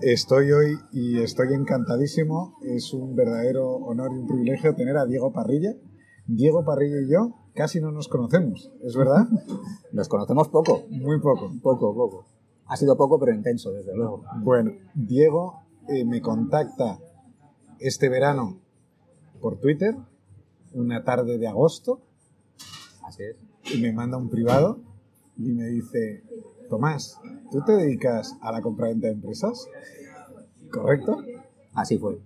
Estoy hoy y estoy encantadísimo. Es un verdadero honor y un privilegio tener a Diego Parrilla. Diego Parrilla y yo casi no nos conocemos, ¿es verdad? Nos conocemos poco. Muy poco. Poco, poco. Ha sido poco, pero intenso, desde luego. Bueno, Diego eh, me contacta este verano por Twitter, una tarde de agosto. Así es. Y me manda un privado y me dice, Tomás, ¿tú te dedicas a la compraventa de empresas? ¿Correcto? Así fue.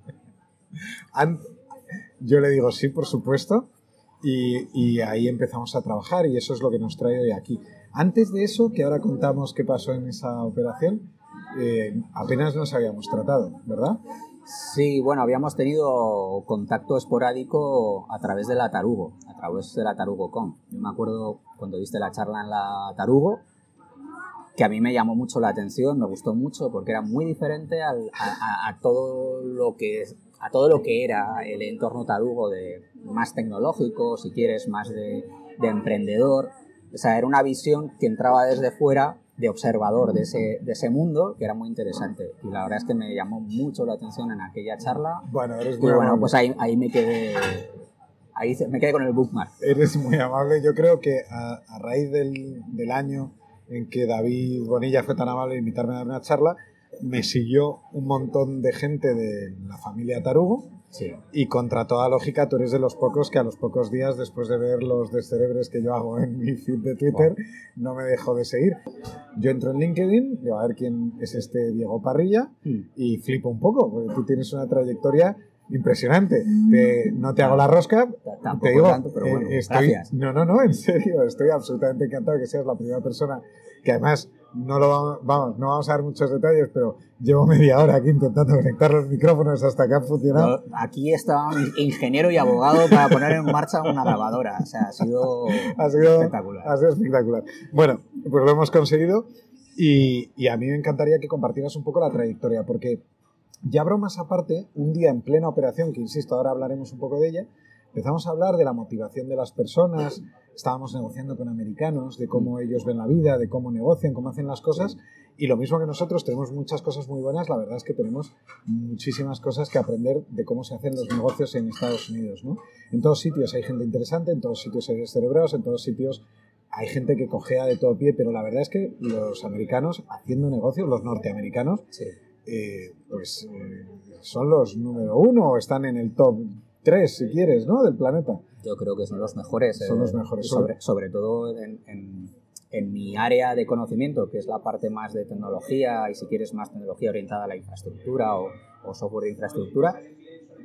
Yo le digo sí, por supuesto, y, ahí empezamos a trabajar y eso es lo que nos trae hoy aquí. Antes de eso, que ahora contamos qué pasó en esa operación, eh, apenas nos habíamos tratado, ¿verdad? Sí, bueno, habíamos tenido contacto esporádico a través de la Tarugo, a través de la TarugoCon. Yo me acuerdo cuando diste la charla en la Tarugo, que a mí me llamó mucho la atención, me gustó mucho porque era muy diferente a, todo lo que a todo lo que era el entorno tarugo de más tecnológico, si quieres, más de, de emprendedor. O sea, era una visión que entraba desde fuera de observador de ese, de ese mundo que era muy interesante. Y la verdad es que me llamó mucho la atención en aquella charla. Bueno, eres muy y bueno, pues ahí, ahí me quedé. Ahí me quedé con el bookmark. Eres muy amable. Yo creo que a, a raíz del, del año en que David Bonilla fue tan amable de invitarme a dar una charla, me siguió un montón de gente de la familia Tarugo y contra toda lógica tú eres de los pocos que a los pocos días después de ver los descerebres que yo hago en mi feed de Twitter no me dejo de seguir. Yo entro en LinkedIn, digo a ver quién es este Diego Parrilla hmm. y flipo un poco, porque tú tienes una trayectoria impresionante. no te hago la rosca, te digo, eh, estoy, no, no, no, en serio, estoy absolutamente encantado que seas la primera persona que además no lo vamos, no vamos a dar muchos detalles, pero llevo media hora aquí intentando conectar los micrófonos hasta que han funcionado. aquí estaba un ingeniero y abogado para poner en marcha una grabadora, o sea, ha sido, espectacular. Ha sido espectacular. Bueno, pues lo hemos conseguido y, y a mí me encantaría que compartieras un poco la trayectoria, porque ya bromas aparte, un día en plena operación, que insisto, ahora hablaremos un poco de ella, empezamos a hablar de la motivación de las personas, estábamos negociando con americanos, de cómo ellos ven la vida, de cómo negocian, cómo hacen las cosas, y lo mismo que nosotros, tenemos muchas cosas muy buenas, la verdad es que tenemos muchísimas cosas que aprender de cómo se hacen los negocios en Estados Unidos. ¿no? En todos sitios hay gente interesante, en todos sitios hay cerebrados, en todos sitios hay gente que cojea de todo pie, pero la verdad es que los americanos haciendo negocios, los norteamericanos, eh, pues eh, son los número uno o están en el top 3, si quieres, ¿no? Del planeta. Yo creo que son los mejores. Son los eh, mejores. Sobre, sobre todo en, en, mi área de conocimiento, que es la parte más de tecnología y si quieres más tecnología orientada a la infraestructura o, o software de infraestructura,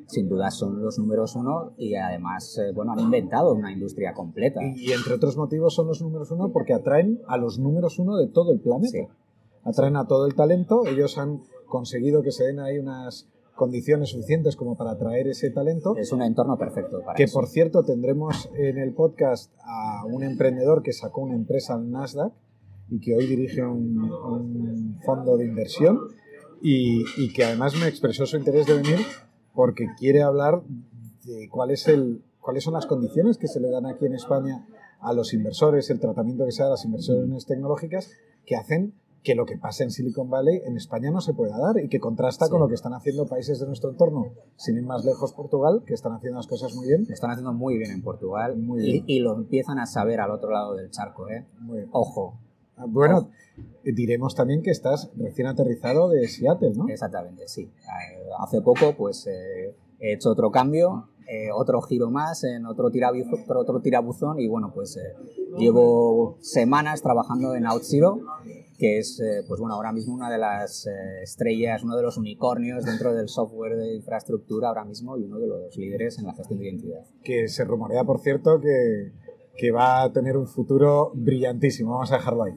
sin duda son los números uno y además, bueno, han inventado una industria completa. Y, entre otros motivos son los números uno porque atraen a los números uno de todo el planeta. Atraen a todo el talento, ellos han conseguido que se den ahí unas condiciones suficientes como para atraer ese talento. Es un entorno perfecto para Que por cierto tendremos en el podcast a un emprendedor que sacó una empresa al Nasdaq y que hoy dirige un, fondo de inversión y, y, que además me expresó su interés de venir porque quiere hablar de cuál es el, cuáles son las condiciones que se le dan aquí en España a los inversores, el tratamiento que se da a las inversiones tecnológicas que hacen que lo que pasa en Silicon Valley en España no se pueda dar y que contrasta con lo que están haciendo países de nuestro entorno, sin ir más lejos Portugal, que están haciendo las cosas muy bien. están haciendo muy bien en Portugal muy Y, lo empiezan a saber al otro lado del charco. ¿eh? Ojo. Ah, bueno, diremos también que estás recién aterrizado de Seattle, ¿no? Exactamente, sí. Eh, hace poco pues eh, he hecho otro cambio eh, otro giro más en otro, tirabuzón, otro tirabuzón y bueno, pues eh, llevo semanas trabajando en OutZero, que es, eh, pues bueno, ahora mismo una de las estrellas, uno de los unicornios dentro del software de infraestructura ahora mismo y uno de los líderes en la gestión de identidad. Que se rumorea, por cierto, que, que va a tener un futuro brillantísimo, vamos a dejarlo ahí.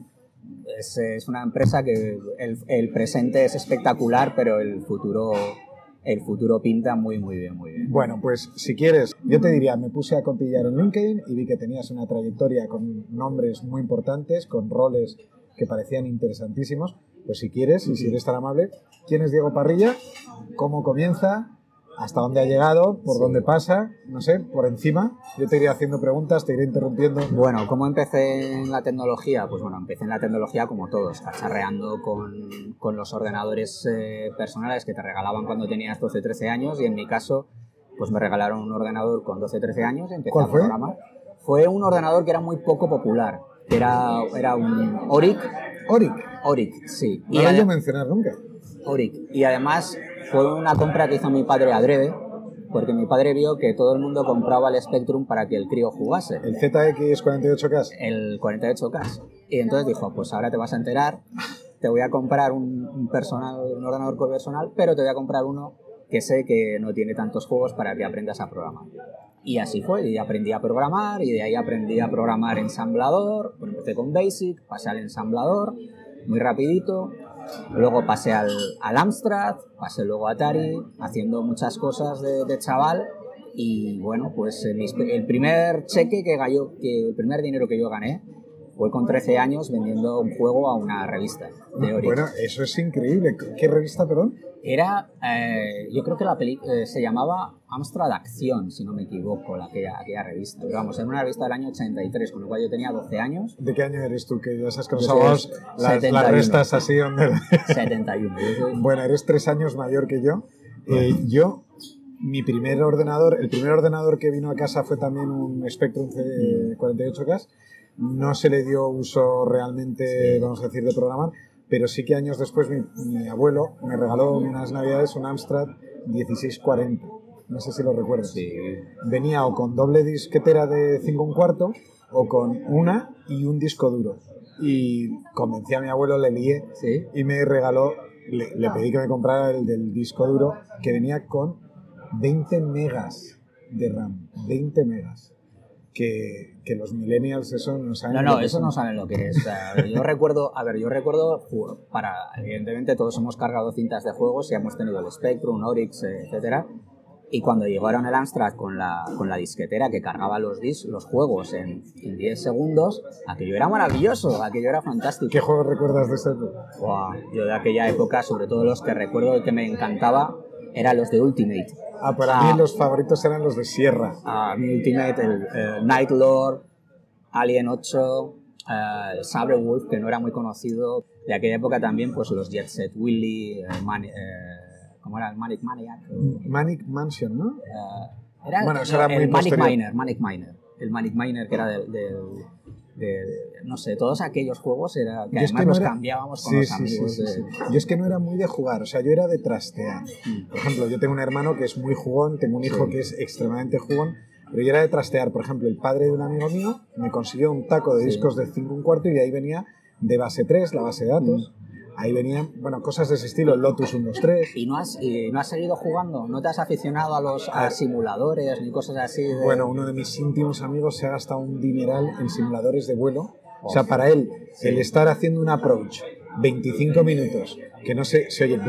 Es, es una empresa que el, el presente es espectacular, pero el futuro el futuro pinta muy, muy bien, muy bien. Bueno, pues si quieres, yo te diría, me puse a contillar en LinkedIn y vi que tenías una trayectoria con nombres muy importantes, con roles que parecían interesantísimos. Pues si quieres, y si eres tan amable, ¿quién es Diego Parrilla? ¿Cómo comienza? hasta dónde ha llegado, por Sí. dónde pasa, no sé, por encima. Yo te iré haciendo preguntas, te iré interrumpiendo. Bueno, ¿cómo empecé en la tecnología? Pues bueno, empecé en la tecnología como todos, cacharreando con, con los ordenadores eh, personales que te regalaban cuando tenías 12, 13 años y en mi caso, pues me regalaron un ordenador con 12, 13 años y empecé ¿Cuál a fue? programar. Fue un ordenador que era muy poco popular, era, era un Oric, Oric, Oric, sí. no Y lo he mencionar nunca. Oric. Y además fue una compra que hizo mi padre adrede, porque mi padre vio que todo el mundo compraba el Spectrum para que el crío jugase. El ZX48K. el 48K. Y entonces dijo, pues ahora te vas a enterar, te voy a comprar un, un personal, un ordenador personal, pero te voy a comprar uno que sé que no tiene tantos juegos para que aprendas a programar. Y así fue, y aprendí a programar, y de ahí aprendí a programar ensamblador, bueno, empecé con Basic, pasé al ensamblador, muy rapidito, luego pasé al, al Amstrad, pasé luego a Atari, haciendo muchas cosas de, chaval, y bueno, pues eh, el primer cheque que, gallo- que el primer dinero que yo gané fue con 13 años vendiendo un juego a una revista de. Bueno, eso es increíble. ¿Qué revista, perdón? Era, eh, yo creo que la peli eh, se llamaba Amstrad Acción, si no me equivoco, la, aquella, aquella revista. Pero vamos, era una revista del año 83, con lo cual yo tenía 12 años, ¿De qué año eres tú? Que ya sabes que Yo nos soy hagamos del las, las 71. restas así donde... 71. Yo soy- Bueno, eres tres años mayor que yo. Eh, yo, mi primer ordenador, el primer ordenador que vino a casa fue también un Spectrum C48K. No se le dio uso realmente, Sí. vamos a decir, de programar, pero sí que años después mi, mi abuelo me regaló unas navidades un Amstrad 1640. No sé si lo recuerdas. Sí. Venía o con doble disquetera de 5 un cuarto o con una y un disco duro. Y convencí a mi abuelo, le lié Sí. y me regaló, le, le pedí que me comprara el del disco duro que venía con 20 megas de RAM, 20 megas. Que, que los millennials eso no saben. No, lo no, que eso son. no saben lo que es. Ver, yo recuerdo, a ver, yo recuerdo, para, evidentemente todos hemos cargado cintas de juegos y hemos tenido el Spectrum, Oryx, eh, etcétera. Y cuando llegaron el Amstrad con la, con la disquetera que cargaba los, dis, los juegos en, en 10 segundos, aquello era maravilloso, aquello era fantástico. ¿Qué juegos recuerdas de ese época? Buah, yo de aquella época, sobre todo los que recuerdo y que me encantaba, eran los de Ultimate. Ah, para Ah. mí los favoritos eran los de Sierra. a mi Ultimate, el, el Night Lord, Alien 8, eh, Sabre Wolf, que no era muy conocido. De aquella época también, pues los Jet Set Willy, eh, Man- eh, ¿cómo era? El Manic Maniac. Manic Mansion, ¿no? Eh, era Bueno, eso era el muy Manic posterior. Miner, Manic Miner. El Manic Miner que era del... del- de, de- no sé, todos aquellos juegos era, que Yo es además que no los era- cambiábamos con Sí, los sí, amigos. sí, de-. Yo es que no era muy de jugar, o sea, yo era de trastear. Mm. Por ejemplo, yo tengo un hermano que es muy jugón, tengo un hijo que es extremadamente jugón, pero yo era de trastear. Por ejemplo, el padre de un amigo mío me consiguió un taco de discos de 5 un cuarto y de ahí venía de base 3, la base de datos. Mm. Ahí venían, bueno, cosas de ese estilo, Lotus 1, 2, 3. ¿Y no has, y no has seguido jugando? ¿No te has aficionado a los a simuladores ni cosas así? De... Bueno, uno de mis íntimos amigos se ha gastado un dineral en simuladores de vuelo. O sea, para él, el estar haciendo un approach 25 minutos, que no se, se oye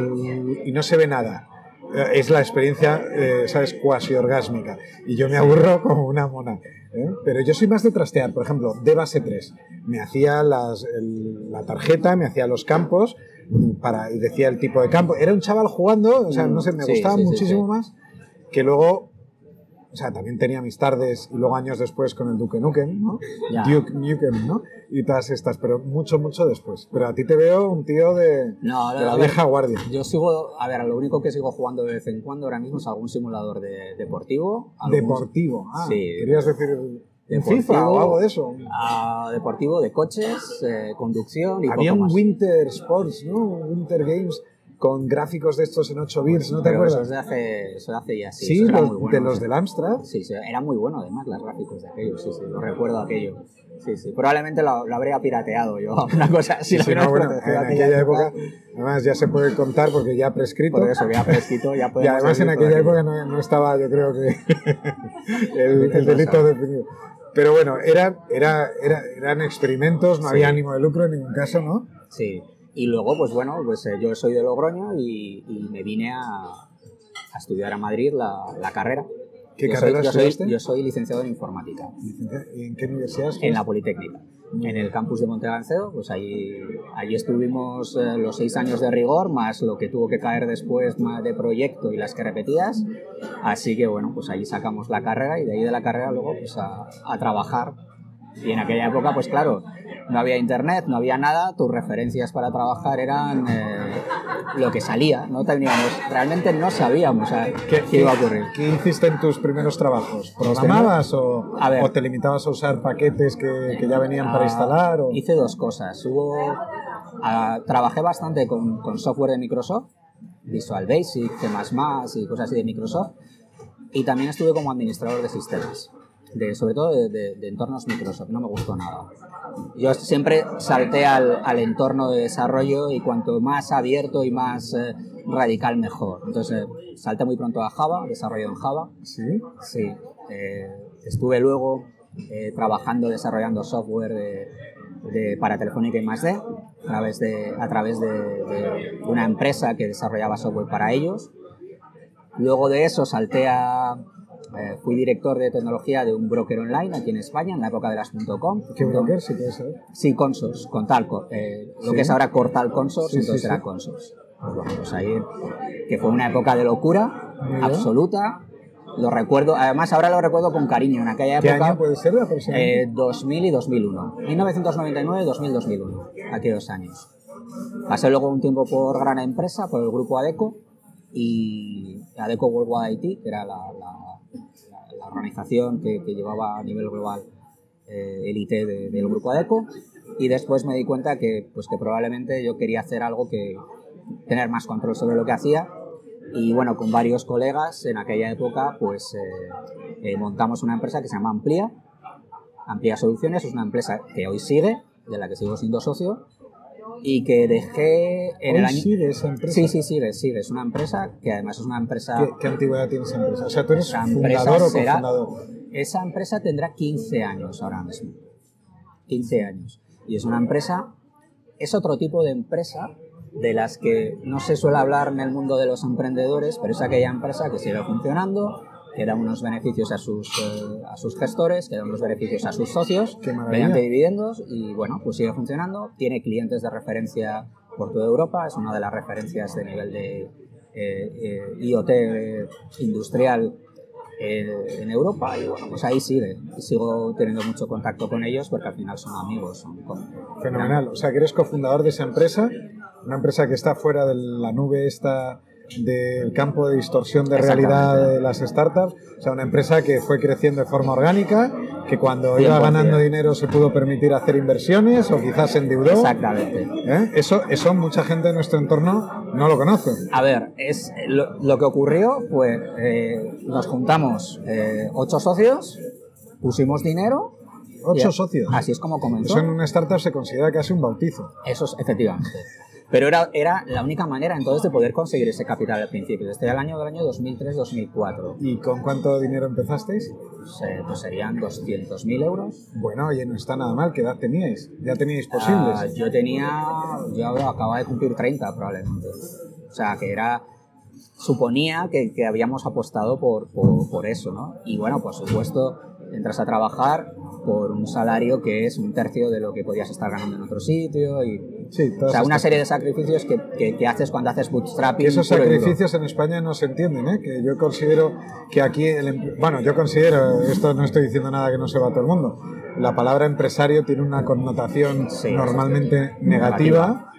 y no se ve nada, eh, es la experiencia, eh, ¿sabes?, cuasi orgásmica. Y yo me aburro como una mona. ¿Eh? Pero yo soy más de trastear. Por ejemplo, de base 3. Me hacía las, el- la tarjeta, me hacía los campos para, y decía el tipo de campo. Era un chaval jugando, o sea, no sé, me Sí, gustaba sí, muchísimo sí. más que luego o sea, también tenía mis tardes y luego años después con el Duke Nukem, ¿no? Ya. Duke Nukem, ¿no? Y todas estas, pero mucho, mucho después. Pero a ti te veo un tío de, No, no, de la ver, vieja guardia. Yo sigo, a ver, lo único que sigo jugando de vez en cuando ahora mismo es algún simulador de, deportivo. algún- Deportivo. Ah, Sí. querías decir Deportivo. FIFA o algo de eso. ah, deportivo de coches, eh, conducción y Había poco un. Winter Sports, ¿no? Winter Games con gráficos de estos en 8 bits, ¿no te Pero eso acuerdas? es de hace, eso de hace ya, sí. Sí, eso los- muy bueno, de los del Amstrad. Sí, sí, era muy bueno además los gráficos de aquello, sí, sí, lo recuerdo aquello. Sí, sí, probablemente lo, lo habría pirateado yo, una cosa así. lo Sí, no, bueno, en aquella época, además ya se puede contar porque ya prescrito. Por eso, ya prescrito, ya Y además en aquella época no, no estaba, yo creo que, el, el delito definido. Pero bueno, era, era, era- eran experimentos, no había ánimo de lucro en ningún caso, ¿no? Sí, y luego, pues bueno, pues eh, yo soy de Logroño y, y me vine a, a estudiar a Madrid la, la carrera. ¿Qué yo carrera soy, yo, soy, estudiaste? yo soy licenciado en informática, ¿En qué universidad? en la Politécnica, en el campus de Montegancedo. Pues allí, allí estuvimos eh, los seis años de rigor, más lo que tuvo que caer después más de proyecto y las que repetías. Así que bueno, pues allí sacamos la carrera y de ahí de la carrera luego pues a, a trabajar. Y en aquella época, pues claro, no había internet, no había nada, tus referencias para trabajar eran eh, lo que salía, no teníamos, realmente no sabíamos a qué, iba a ocurrir. ¿Qué hiciste en tus primeros trabajos? ¿Programabas o, A ver. o te limitabas a usar paquetes que, que ya venían para Ah, instalar? O... Hice dos cosas. Hubo, ah, trabajé bastante con, con software de Microsoft, Visual Basic, C++ y cosas así de Microsoft. Y también estuve como administrador de sistemas, de, sobre todo de, de- de entornos Microsoft. No me gustó nada. Yo siempre salté al, al entorno de desarrollo y cuanto más abierto y más eh, radical, mejor. Entonces, eh, salté muy pronto a Java, desarrollo en Java. ¿Sí? Sí, eh, estuve luego eh, trabajando, desarrollando software de, de- para Telefónica y más D a través, de, a través de, de una empresa que desarrollaba software para ellos. Luego de eso salté a... eh, fui director de tecnología de un broker online aquí en España, en la época de las .com. ¿Qué broker? Si puedes saber. Sí, Consors, con Talco. eh, Lo Sí. que es ahora Cortal Consors, Sí, entonces sí, era sí. Consors. Pues bueno, pues ahí, que fue una época de locura Muy bien. absoluta. Lo recuerdo, además ahora lo recuerdo con cariño. En aquella ¿Qué época, año puede ser aproximadamente? eh, 2000 y 2001. 1999, 2000, 2001. Aquí dos años. Pasé luego un tiempo por gran empresa, por el grupo ADECO y ADECO Worldwide IT, que era la, la- la- la organización que, que llevaba a nivel global eh, el IT de- del grupo ADECO. Y después me di cuenta que, pues, que probablemente yo quería hacer algo que tener más control sobre lo que hacía. Y bueno, con varios colegas en aquella época, pues eh, eh, montamos una empresa que se llama Amplia. Amplia Soluciones es una empresa que hoy sigue, de la que sigo siendo socio, y que dejé en Hoy el año... sigue esa empresa. Sí, sí, sigue, sigue. Es una empresa que además es una empresa... ¿Qué, qué antigüedad tiene esa empresa? O sea, tú eres fundador o será- cofundador. Esa empresa tendrá 15 años ahora mismo. 15 años. Y es una empresa, es otro tipo de empresa de las que no se suele hablar en el mundo de los emprendedores, pero es aquella empresa que sigue funcionando, que da unos beneficios a sus, eh, a sus gestores, que da unos beneficios a sus socios mediante dividendos y bueno, pues sigue funcionando. Tiene clientes de referencia por toda Europa, es una de las referencias de nivel de eh, eh, IoT industrial en Europa y bueno, pues ahí sigue. Sigo teniendo mucho contacto con ellos porque al final son amigos. Son como- Fenomenal. O sea, que eres cofundador de esa empresa, una empresa que está fuera de la nube esta del campo de distorsión de realidad de las startups. O sea, una empresa que fue creciendo de forma orgánica, que cuando iba 100%. ganando dinero se pudo permitir hacer inversiones o quizás se endeudó. Exactamente. ¿Eh? Eso, eso mucha gente de nuestro entorno no lo conoce. A ver, es, lo, lo que ocurrió fue, eh, nos juntamos eh, ocho socios, pusimos dinero. Ocho socios. Así es como comenzó. Eso en una startup se considera casi un bautizo. Eso es, efectivamente. Pero era, era la única manera entonces de poder conseguir ese capital al principio. Desde el año del año 2003-2004. ¿Y con cuánto dinero empezasteis? Pues, eh, pues serían 200.000 euros. Bueno, oye, no está nada mal. ¿Qué edad teníais? ¿Ya teníais posibles? Ah, yo tenía, yo acababa de cumplir 30 probablemente. O sea, que era, suponía que, que habíamos apostado por, por, por eso, ¿no? Y bueno, por supuesto, entras a trabajar por un salario que es un tercio de lo que podías estar ganando en otro sitio y... sí, O sea, una serie de sacrificios que, que, que haces cuando haces bootstrapping. Y esos sacrificios en España no se entienden, ¿eh? Que yo considero que aquí, el em- bueno, yo considero, esto no estoy diciendo nada que no sepa todo el mundo, la palabra empresario tiene una connotación Sí, normalmente negativa.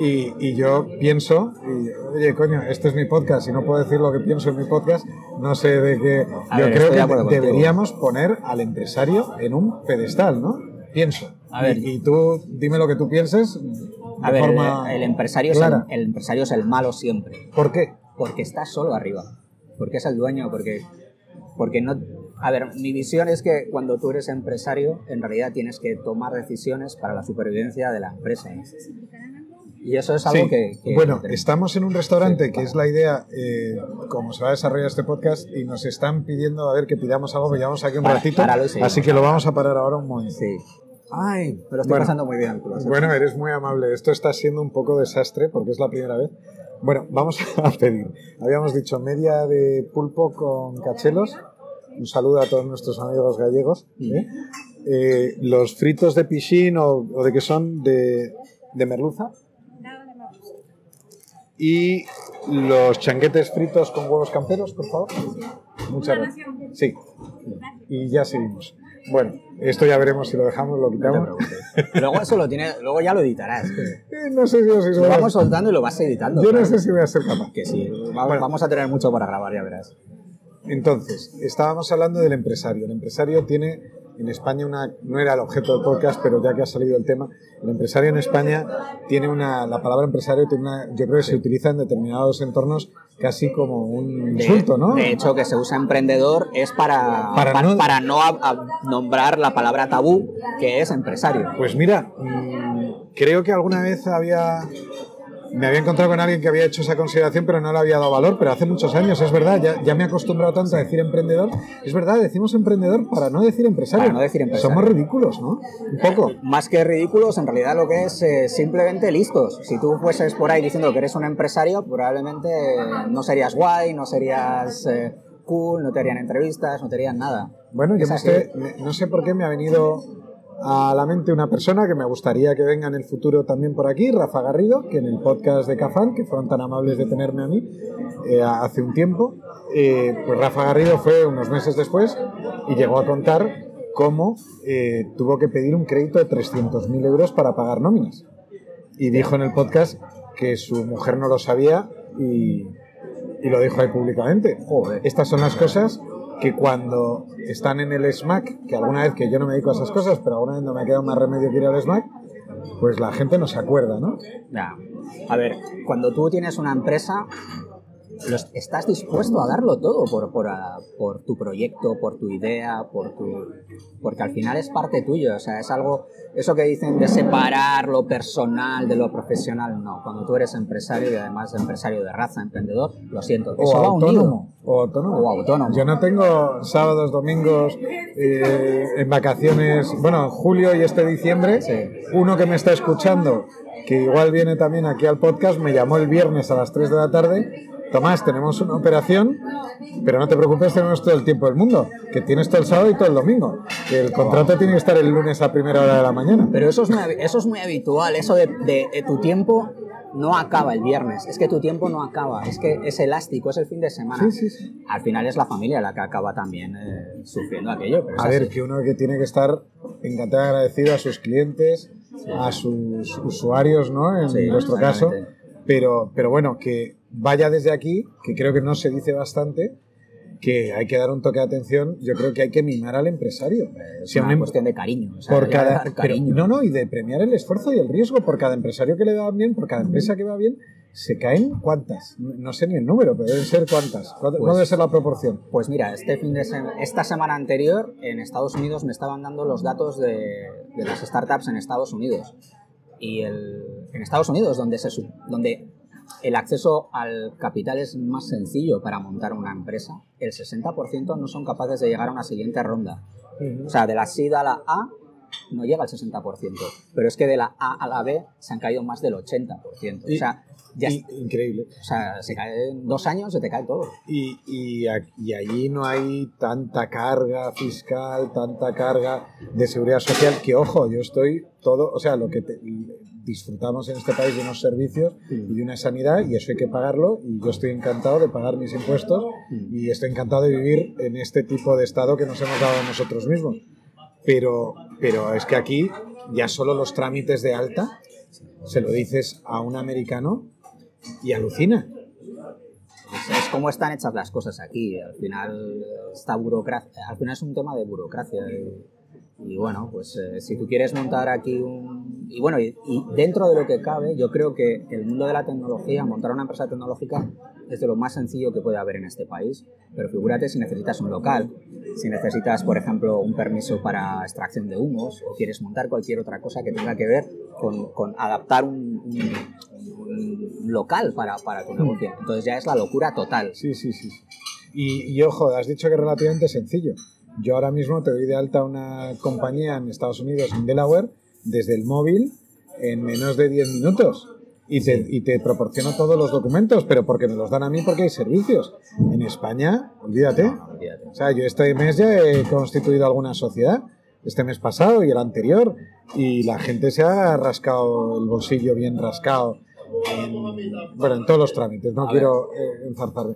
Y, y yo pienso, y, oye, coño, este es mi podcast y no puedo decir lo que pienso en mi podcast, no sé de qué. A yo ver, creo de que contigo. deberíamos poner al empresario en un pedestal, ¿no? Pienso. A ver. y, y tú dime lo que tú pienses. De A ver, forma el, el empresario es el, clara. el empresario es el malo siempre. ¿Por qué? porque está solo arriba, porque es el dueño, porque, porque no... A ver, mi visión es que cuando tú eres empresario, en realidad tienes que tomar decisiones para la supervivencia de la empresa. Y eso es algo Sí. que, que- bueno, estamos en un restaurante Sí. que es la idea, eh, como se va a desarrollar este podcast, y nos están pidiendo a ver que pidamos algo, que llevamos aquí un Para- ratito, seguimos. así que lo vamos a parar ahora un momento. Sí, Ay, me lo estoy bueno, pasando muy bien. Bueno, eres muy amable. Esto está siendo un poco desastre porque es la primera vez. Bueno, vamos a pedir. Habíamos dicho media de pulpo con cachelos un saludo a todos nuestros amigos gallegos. ¿eh? Eh, los fritos de pichín o, o de que son de, de merluza y los changuetes fritos con huevos camperos, por favor. Muchas gracias. Sí. Y ya seguimos. Bueno, esto ya veremos si lo dejamos, lo No te quitamos. luego eso lo tiene, luego ya lo editarás. Eh, no sé si os Lo vamos soltando y lo vas editando. Yo no claro. sé si voy a ser capaz. Que sí, Bueno. vamos a tener mucho para grabar, ya verás. Entonces, estábamos hablando del empresario. El empresario tiene en España una, no era el objeto del podcast, pero ya que ha salido el tema, el empresario en España tiene una, la palabra empresario tiene una, yo creo que se utiliza en determinados entornos casi como un insulto, ¿no? de hecho, que se usa emprendedor es para, Para pa- no- para no a- a nombrar la palabra tabú, que es empresario. Pues mira, mm, creo que alguna vez había. Me había encontrado con alguien que había hecho esa consideración, pero no le había dado valor. Pero hace muchos años, es verdad, ya, ya me he acostumbrado tanto a decir emprendedor. Es verdad, decimos emprendedor para no decir empresario. Para no decir empresario. Somos ridículos, ¿no? Un poco. Más que ridículos, en realidad lo que es eh, simplemente listos. Si tú fueses por ahí diciendo que eres un empresario, probablemente no serías guay, no serías eh, cool, no te harían entrevistas, no te harían nada. Bueno, yo me estoy- no sé por qué me ha venido a la mente una persona que me gustaría que venga en el futuro también por aquí, Rafa Garrido, que en el podcast de Cafán, que fueron tan amables de tenerme a mí eh, hace un tiempo, eh, pues Rafa Garrido fue unos meses después y llegó a contar cómo eh, tuvo que pedir un crédito de 300.000 euros para pagar nóminas. Y dijo en el podcast que su mujer no lo sabía y, y lo dijo ahí públicamente. Joder. Estas son las cosas que cuando están en el SMAC, que alguna vez que yo no me dedico a esas cosas, pero alguna vez no me ha quedado más remedio que ir al SMAC, pues la gente no se acuerda, ¿no? Ya. A ver, cuando tú tienes una empresa, los- estás dispuesto a darlo todo por, por, a- por tu proyecto, por tu idea, por tu... Porque al final es parte tuyo, o sea, es algo... Eso que dicen de separar lo personal de lo profesional, no. Cuando tú eres empresario y además empresario de raza, emprendedor, lo siento, O eso va autónomo. O autónomo. O autónomo. Yo no tengo sábados, domingos, eh, en vacaciones, bueno, en julio y este diciembre, Sí. uno que me está escuchando, que igual viene también aquí al podcast, me llamó el viernes a las 3 de la tarde. Tomás, tenemos una operación, pero no te preocupes, tenemos todo el tiempo del mundo, que tienes todo el sábado y todo el domingo. Que el contrato tiene que estar el lunes a primera hora de la mañana. Pero eso es muy, eso es muy habitual, eso de, de- de tu tiempo no acaba el viernes, es que tu tiempo no acaba, es que es elástico, es el fin de semana. Sí, sí, sí. Al final es la familia la que acaba también eh, sufriendo aquello. Pero A ver, así. que uno que tiene que estar encantado y agradecido a sus clientes, a sus usuarios, ¿no? En nuestro caso. Pero, pero bueno, que vaya desde aquí, que creo que no se dice bastante, que hay que dar un toque de atención. Yo creo que hay que mimar al empresario. es Si una em- cuestión de cariño. o sea, por cada, dar pero- cariño. no, no, y de premiar el esfuerzo y el riesgo por cada empresario que le va bien, por cada empresa que va bien, se caen cuántas. No sé ni el número, pero deben ser cuántas. ¿Cuál Pues- debe ser la proporción? Pues mira, este fin de esta semana anterior en Estados Unidos me estaban dando los datos de, de las startups en Estados Unidos. Y el, en Estados Unidos, donde, se, donde el acceso al capital es más sencillo para montar una empresa, el 60% no son capaces de llegar a una siguiente ronda. O sea, de la SID a la A no llega al 60%, pero es que de la A a la B se han caído más del 80%. Y- o sea, ya, Y- increíble. o sea, se cae en dos años, se te cae todo. Y, y, y allí no hay tanta carga fiscal, tanta carga de seguridad social, que ojo, yo estoy todo, o sea, lo que te- disfrutamos en este país de unos servicios y de una sanidad, y eso hay que pagarlo, y yo estoy encantado de pagar mis impuestos y estoy encantado de vivir en este tipo de estado que nos hemos dado a nosotros mismos. Pero, pero es que aquí ya solo los trámites de alta se lo dices a un americano y alucina. Es, es como están hechas las cosas aquí. Al final, esta burocracia, al final es un tema de burocracia. Y bueno, pues eh, si tú quieres montar aquí un... Y bueno, y, y dentro de lo que cabe, yo creo que el mundo de la tecnología, montar una empresa tecnológica es de lo más sencillo que puede haber en este país. Pero figúrate si necesitas un local, si necesitas, por ejemplo, un permiso para extracción de humos o quieres montar cualquier otra cosa que tenga que ver con, con adaptar un, un- un local para, para tu negocio. Entonces ya es la locura total. Sí, sí, sí. sí. Y, y ojo, has dicho que es relativamente sencillo. Yo ahora mismo te doy de alta una compañía en Estados Unidos, en Delaware, desde el móvil, en menos de 10 minutos. y te, y te proporciono todos los documentos, pero porque me los dan a mí porque hay servicios. En España, olvídate. No, no, olvídate. O sea, yo este mes ya he constituido alguna sociedad, este mes pasado y el anterior, y la gente se ha rascado el bolsillo bien rascado. En, bueno, en todos los trámites, no A quiero eh, enzarzarme.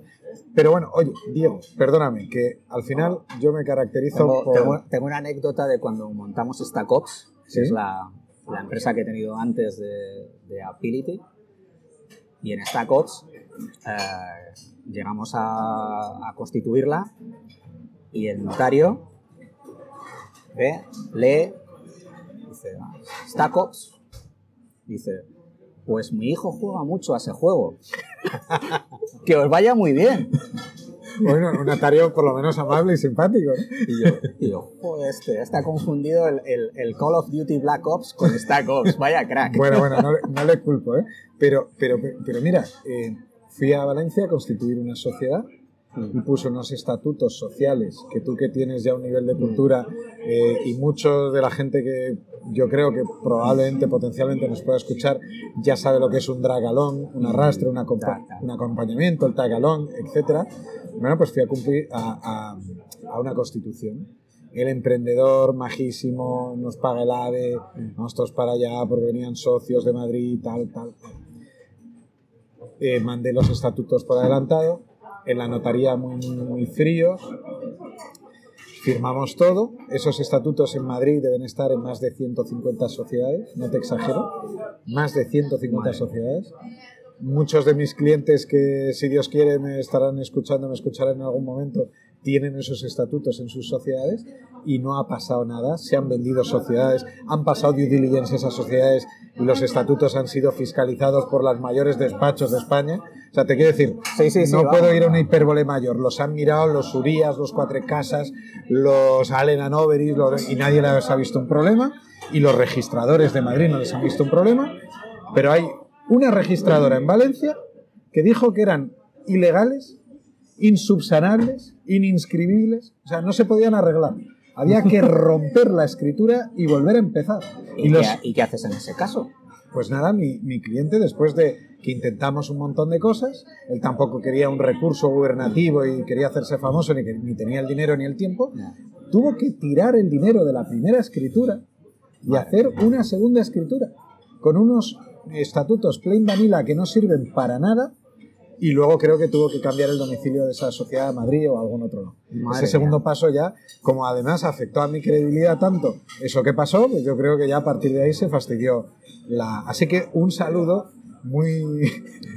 Pero bueno, oye, Diego, perdóname, que al final yo me caracterizo Tengo, por... tengo- tengo una anécdota de cuando montamos StackOps, que es la, la empresa que he tenido antes de, de Ability. Y en StackOps eh, llegamos a, a constituirla y el notario ve, lee, dice, StackOps, dice, pues mi hijo juega mucho a ese juego. que os vaya muy bien. Bueno, un notario por lo menos amable y simpático. ¿no? Y yo, y yo, joder, este, está confundido el, el- el Call of Duty Black Ops con Stack Ops. Vaya crack. Bueno, bueno, no, le- no le culpo, ¿eh? Pero, pero, pero mira, eh, fui a Valencia a constituir una sociedad y puso unos estatutos sociales que tú que tienes ya un nivel de cultura eh, y mucho de la gente que yo creo que probablemente, potencialmente nos pueda escuchar, ya sabe lo que es un dragalón, un arrastre, un, acompa- un acompañamiento, el tagalón, etcétera. Bueno, pues fui a cumplir a, a- a una constitución. El emprendedor majísimo nos paga el AVE, vamos todos para allá porque venían socios de Madrid, tal, tal. Eh, mandé los estatutos por adelantado, en la notaría muy, muy, muy fríos, firmamos todo, esos estatutos en Madrid deben estar en más de 150 sociedades, no te exagero, más de 150 Madre. sociedades. Muchos de mis clientes que, si Dios quiere, me estarán escuchando, me escucharán en algún momento, tienen esos estatutos en sus sociedades y no ha pasado nada. Se han vendido sociedades, han pasado due diligence esas sociedades y los estatutos han sido fiscalizados por los mayores despachos de España. O sea, te quiero decir, Sí, sí, sí, no vamos. puedo ir a una hipérbole mayor. Los han mirado los Urias, los Cuatro Casas, los Allen Hanoveris los- y nadie les ha visto un problema. Y los registradores de Madrid no les han visto un problema. Pero hay una registradora en Valencia que dijo que eran ilegales, insubsanables, ininscribibles. O sea, no se podían arreglar. Había que romper la escritura y volver a empezar. ¿Y, Y los, qué, y qué haces en ese caso? pues nada, mi, mi cliente, después de que intentamos un montón de cosas, él tampoco quería un recurso gubernativo y quería hacerse famoso, ni tenía el dinero ni el tiempo, tuvo que tirar el dinero de la primera escritura y hacer una segunda escritura con unos estatutos plain vanilla que no sirven para nada y luego creo que tuvo que cambiar el domicilio de esa sociedad a Madrid o a algún otro lado. Madre Ese segundo mía. paso ya, como además afectó a mi credibilidad tanto eso que pasó, pues yo creo que ya a partir de ahí se fastidió la... Así que un saludo muy,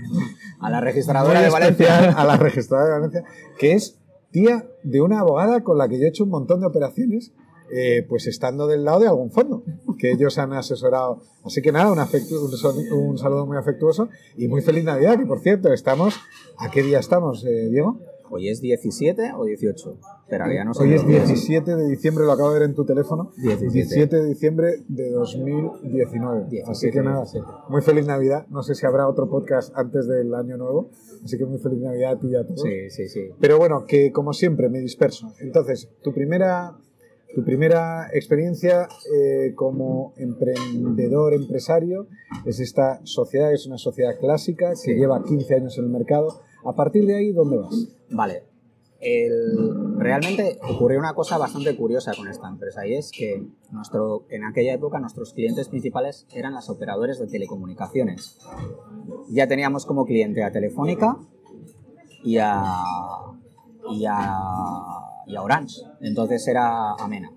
A la registradora de Valencia. a la registradora de Valencia, que es tía de una abogada con la que yo he hecho un montón de operaciones, eh, pues estando del lado de algún fondo, que ellos han asesorado. Así que nada, un, saludo muy afectuoso y muy feliz Navidad, que por cierto, estamos... ¿A qué día estamos, eh, Diego? Hoy es 17 o 18. Pero ya no. Hoy es los días. 17 de diciembre, lo acabo de ver en tu teléfono. 17. 17 de diciembre de 2019. Así 17, que nada, 17. muy feliz Navidad. No sé si habrá otro podcast antes del año nuevo. Así que muy feliz Navidad a ti y a todos. Sí, sí, sí. Pero bueno, que como siempre me disperso. Entonces, tu primera, tu primera experiencia eh, como emprendedor, empresario, es esta sociedad, es una sociedad clásica que Sí. lleva 15 años en el mercado. A partir de ahí, ¿dónde vas? Vale. El- realmente ocurrió una cosa bastante curiosa con esta empresa y es que nuestro, en aquella época nuestros clientes principales eran las operadores de telecomunicaciones. Ya teníamos como cliente a Telefónica y a, y a, y a Orange. Entonces era Amena.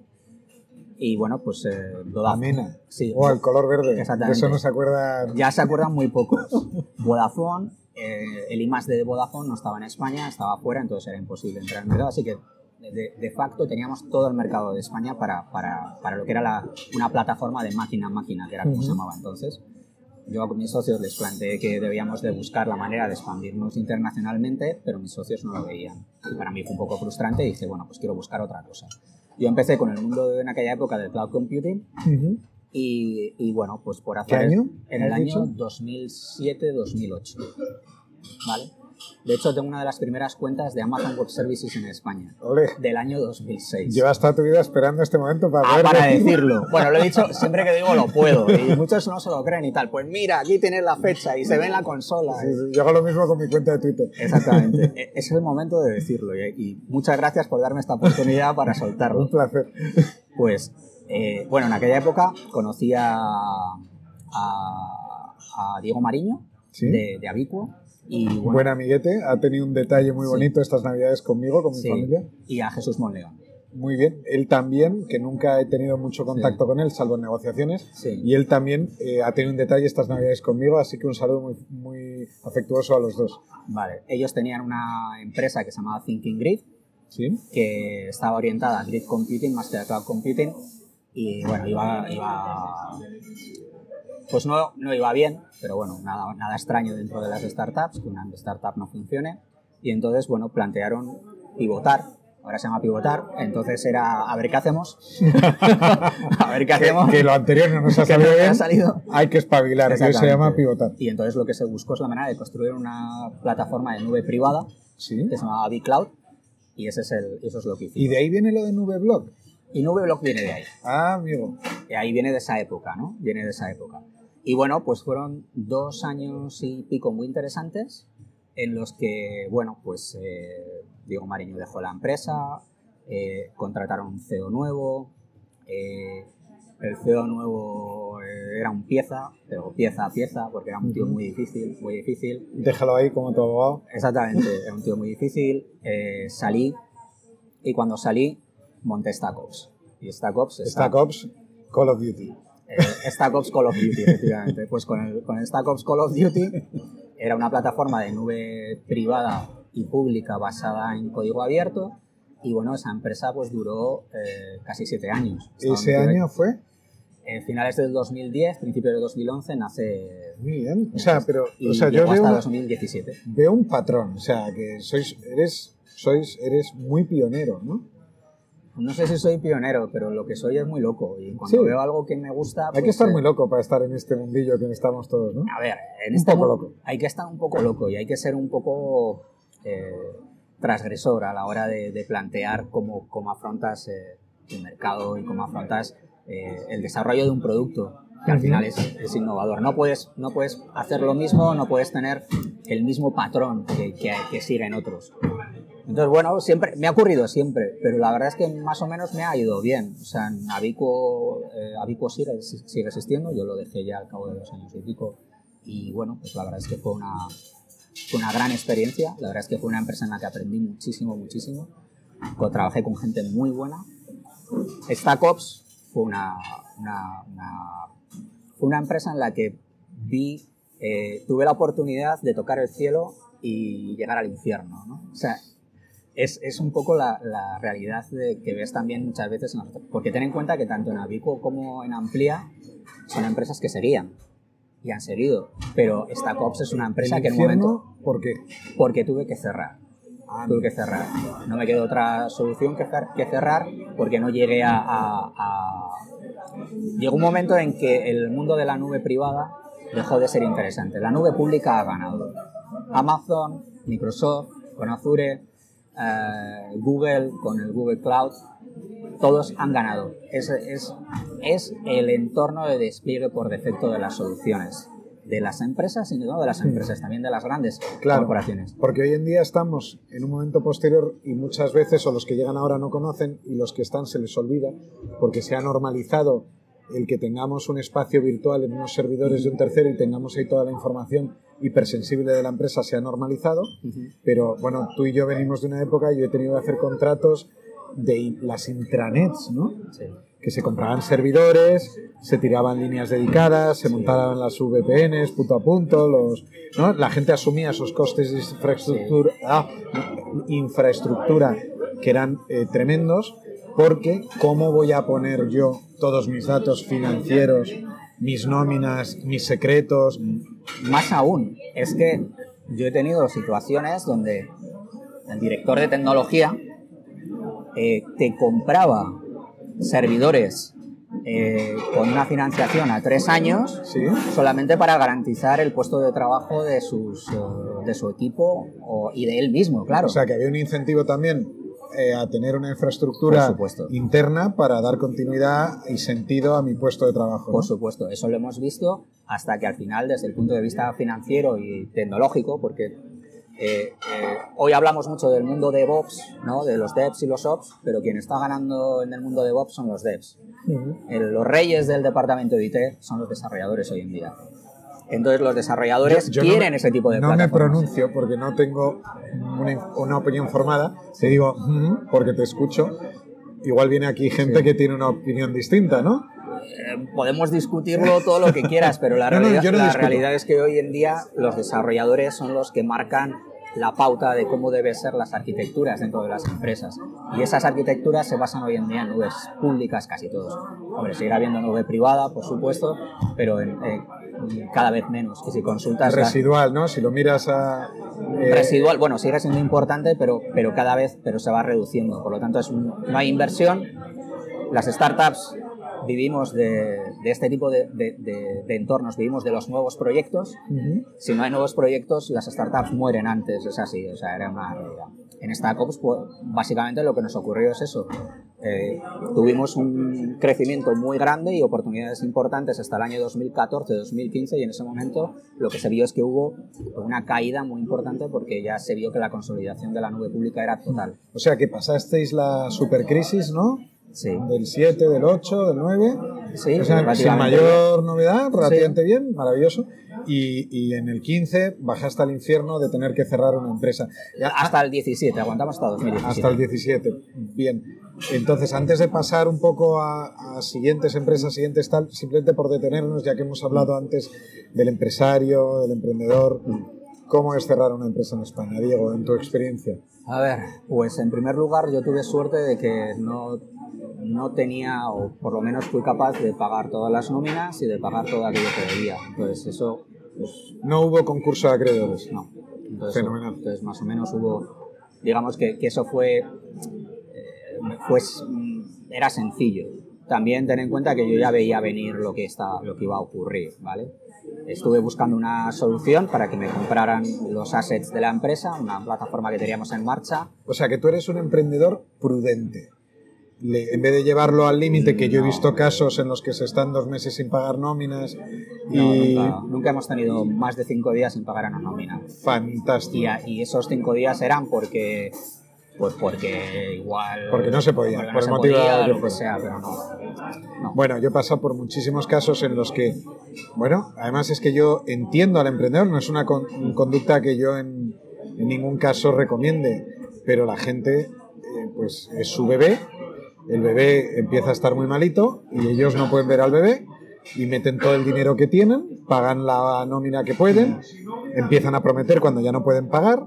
Y bueno, pues eh, Vodafone. Amena. Sí. O el color verde. De Exactamente. eso no se acuerda. Ya se acuerdan muy pocos. Vodafone, eh, el I+, de Vodafone no estaba en España, estaba fuera, entonces era imposible entrar al mercado, así que de, de facto teníamos todo el mercado de España para, para, para lo que era la- una plataforma de máquina a máquina, que era como se Ujú. llamaba entonces. Yo con mis socios les planteé que debíamos de buscar la manera de expandirnos internacionalmente, pero mis socios no lo veían. Y para mí fue un poco frustrante y dije, bueno, pues quiero buscar otra cosa. Yo empecé con el mundo de, en aquella época del cloud computing Ujú. y, y bueno, pues por ¿Qué hacer año en el año dicho? 2007-2008. ¿Vale? De hecho, tengo una de las primeras cuentas de Amazon Web Services en España, del año 2006. llevas toda tu vida esperando este momento para Ah, para decir- decirlo. Bueno, lo he dicho, siempre que digo lo puedo. Y muchos no se lo creen y tal. Pues mira, aquí tienes la fecha y se ve en la consola. Sí, sí, Yo hago lo mismo con mi cuenta de Twitter. Exactamente. E- Es el momento de decirlo. Y, y muchas gracias por darme esta oportunidad para soltarlo. Un placer. Pues, eh, bueno, en aquella época conocí a, a- a Diego Mariño, Sí. de, de Abicuo, y, bueno, Buen amiguete, ha tenido un detalle muy Sí. bonito estas navidades conmigo, con mi sí, familia. y a Jesús Monleón. Muy bien. Él también, que nunca he tenido mucho contacto con él, salvo en negociaciones. Sí. Y él también eh, ha tenido un detalle estas navidades conmigo, así que un saludo muy, muy afectuoso a los dos. Vale. Ellos tenían una empresa que se llamaba Thinking Grid, ¿Sí? que estaba orientada a grid computing más que a cloud computing y bueno, iba, iba pues no, no iba bien, pero bueno, nada, nada extraño dentro de las startups, que una startup no funcione y entonces bueno, plantearon pivotar, ahora se llama pivotar, entonces era a ver qué hacemos, a ver qué hacemos, Que lo anterior no nos ha salido bien. ha salido. Hay que espabilar, que se llama pivotar. Y entonces lo que se buscó es la manera de construir una plataforma de nube privada ¿Sí? que se llamaba Bcloud y ese es el, eso es lo que hicimos. Y de ahí viene lo de Nube Blog. Y Nubeblock viene de ahí. Ah, amigo. Y ahí viene de esa época, ¿no? Viene de esa época. Y bueno, pues fueron dos años y pico muy interesantes en los que, bueno, pues eh, Diego Mariño dejó la empresa, eh, contrataron un CEO nuevo, eh, el CEO nuevo eh, era un pieza, pero pieza a pieza, porque era un tío muy difícil, muy difícil. Déjalo ahí como tu abogado. Exactamente, era un tío muy difícil. Eh, salí y cuando salí monté Stack Ops. Y Stack Ops Stack Ops, Call of Duty. Eh, Stack Ops Call of Duty, efectivamente. Pues con el, con el Stack Ops Call of Duty era una plataforma de nube privada y pública basada en código abierto. Y bueno, esa empresa pues duró eh, casi siete años. Ese año fue En finales del 2010, principios del 2011, nace... muy bien. O sea, pero y o sea, yo veo, hasta una- 2017. veo un patrón. O sea, que sois, eres, sois, eres muy pionero, ¿no? No sé si soy pionero, pero lo que soy es muy loco. Y cuando Sí. veo algo que me gusta... Hay que pues, estar eh, muy loco para estar en este mundillo que estamos todos, ¿no? A ver, en Un este poco loco. hay que estar un poco loco y hay que ser un poco eh, transgresor a la hora de, de plantear cómo, cómo afrontas eh, el mercado y cómo afrontas eh, el desarrollo de un producto que al final es, es innovador. No puedes, no puedes hacer lo mismo, no puedes tener el mismo patrón que, que, que siguen otros. Entonces, bueno, siempre, me ha ocurrido siempre, pero la verdad es que más o menos me ha ido bien. O sea, en Abico, eh, Abico sigue, sigue existiendo, yo lo dejé ya al cabo de dos años y pico. Y bueno, pues la verdad es que fue una, fue una gran experiencia. La verdad es que fue una empresa en la que aprendí muchísimo, muchísimo. Co- Trabajé con gente muy buena. Stack Ops fue una, una, una- fue una empresa en la que vi, eh, tuve la oportunidad de tocar el cielo y llegar al infierno. ¿no? O sea, es, es un poco la, la realidad de, que ves también muchas veces. En las- porque ten en cuenta que tanto en Abico como en Amplia son empresas que seguían y han seguido. Pero Stack Ops es una empresa que en un momento. ¿por qué? Porque tuve que cerrar. Tuve que cerrar. No me quedó otra solución que cerrar porque no llegué a, a- a- Llegó un momento en que el mundo de la nube privada dejó de ser interesante. La nube pública ha ganado. Amazon, Microsoft, con Azure, eh, Google, con el Google Cloud, todos han ganado. Es, es, es el entorno de despliegue por defecto de las soluciones. De las empresas y no de las empresas, también de las grandes Claro, corporaciones. porque hoy en día estamos en un momento posterior y muchas veces o los que llegan ahora no conocen y los que están se les olvida porque se ha normalizado el que tengamos un espacio virtual en unos servidores de un tercero y tengamos ahí toda la información hipersensible de la empresa se ha normalizado, pero bueno, tú y yo venimos de una época, yo he tenido que hacer contratos de las intranets, ¿no? Sí. que se compraban servidores, se tiraban líneas dedicadas, se montaban las VPNs punto a punto, los, ¿no? la gente asumía esos costes de infraestructura, ah, infraestructura que eran eh, tremendos, porque ¿cómo voy a poner yo todos mis datos financieros, mis nóminas, mis secretos? Más aún, es que yo he tenido situaciones donde el director de tecnología eh, te compraba servidores eh, con una financiación a tres años Sí. solamente para garantizar el puesto de trabajo de, sus, de su equipo o- y de él mismo, claro. O sea que había un incentivo también eh, a tener una infraestructura interna para dar continuidad y sentido a mi puesto de trabajo. ¿no? Por supuesto, eso lo hemos visto hasta que al final, desde el punto de vista financiero y tecnológico, porque eh, eh, hoy hablamos mucho del mundo de DevOps, ¿no? de los devs y los ops, pero quien está ganando en el mundo de DevOps son los devs. El- los reyes del departamento de IT son los desarrolladores hoy en día. Entonces los desarrolladores Yo- yo no quieren me- ese tipo de No me pronuncio porque no tengo una, una opinión formada. Te digo, "Mm", porque te escucho. Igual viene aquí gente Sí. que tiene una opinión distinta, ¿no? Eh, podemos discutirlo todo lo que quieras, pero la, No, no, realidad, no la realidad es que hoy en día los desarrolladores son los que marcan la pauta de cómo deben ser las arquitecturas dentro de las empresas. Y esas arquitecturas se basan hoy en día en nubes públicas casi todos. Hombre, seguirá habiendo nube privada, por supuesto, pero en- eh, cada vez menos. Y si consultas... la- Residual, ¿no? Si lo miras a... eh, residual, bueno, sigue siendo importante, pero, pero cada vez pero se va reduciendo. Por lo tanto, es un- no hay inversión. Las startups vivimos de, de este tipo de, de- de- de entornos, vivimos de los nuevos proyectos. ujú. Si no hay nuevos proyectos, las startups mueren antes, es así, o sea, era una realidad. En StackOps, pues, básicamente lo que nos ocurrió es eso. Eh, tuvimos un crecimiento muy grande y oportunidades importantes hasta el año 2014-2015 y en ese momento lo que se vio es que hubo una caída muy importante porque ya se vio que la consolidación de la nube pública era total. O sea que pasasteis la supercrisis, ¿no? Sí, Del 7, del 8, del 9. sí, O sea, sin mayor novedad, relativamente bien, maravilloso. Y, y en el 15 bajaste al infierno de tener que cerrar una empresa. Hasta el 17, aguantamos hasta 2017. Hasta el 17. Bien. Entonces, antes de pasar un poco a, a siguientes empresas, siguientes tal, simplemente por detenernos, ya que hemos hablado antes del empresario, del emprendedor, ¿cómo es cerrar una empresa en España, Diego, en tu experiencia? A ver, pues en primer lugar yo tuve suerte de que no, no tenía, o por lo menos fui capaz de pagar todas las nóminas y de pagar todo aquello que debía. Entonces eso, pues No hubo concurso de acreedores. no. Entonces, Fenomenal. Entonces más o menos hubo, digamos que, que eso fue, eh, pues mm, era sencillo. También ten en cuenta que yo ya veía venir lo que, está, lo que iba a ocurrir, ¿vale? Estuve buscando una solución para que me compraran los assets de la empresa, una plataforma que teníamos en marcha, O sea, que tú eres un emprendedor prudente. Le- en vez de llevarlo al límite, que yo he No. visto casos en los que se están dos meses sin pagar nóminas No, y... nunca, nunca hemos tenido más de cinco días sin pagar una nómina. Fantástico. Y, y esos cinco días eran porque, pues porque igual... Porque no se podía, no por se motivo podía, lo que sea, pero no. no. Bueno, yo he pasado por muchísimos casos en los que, bueno, además es que yo entiendo al emprendedor, no es una con- conducta que yo en, en ningún caso recomiende, pero la gente, eh, pues es su bebé, el bebé empieza a estar muy malito y ellos no pueden ver al bebé y meten todo el dinero que tienen, pagan la nómina que pueden, empiezan a prometer cuando ya no pueden pagar,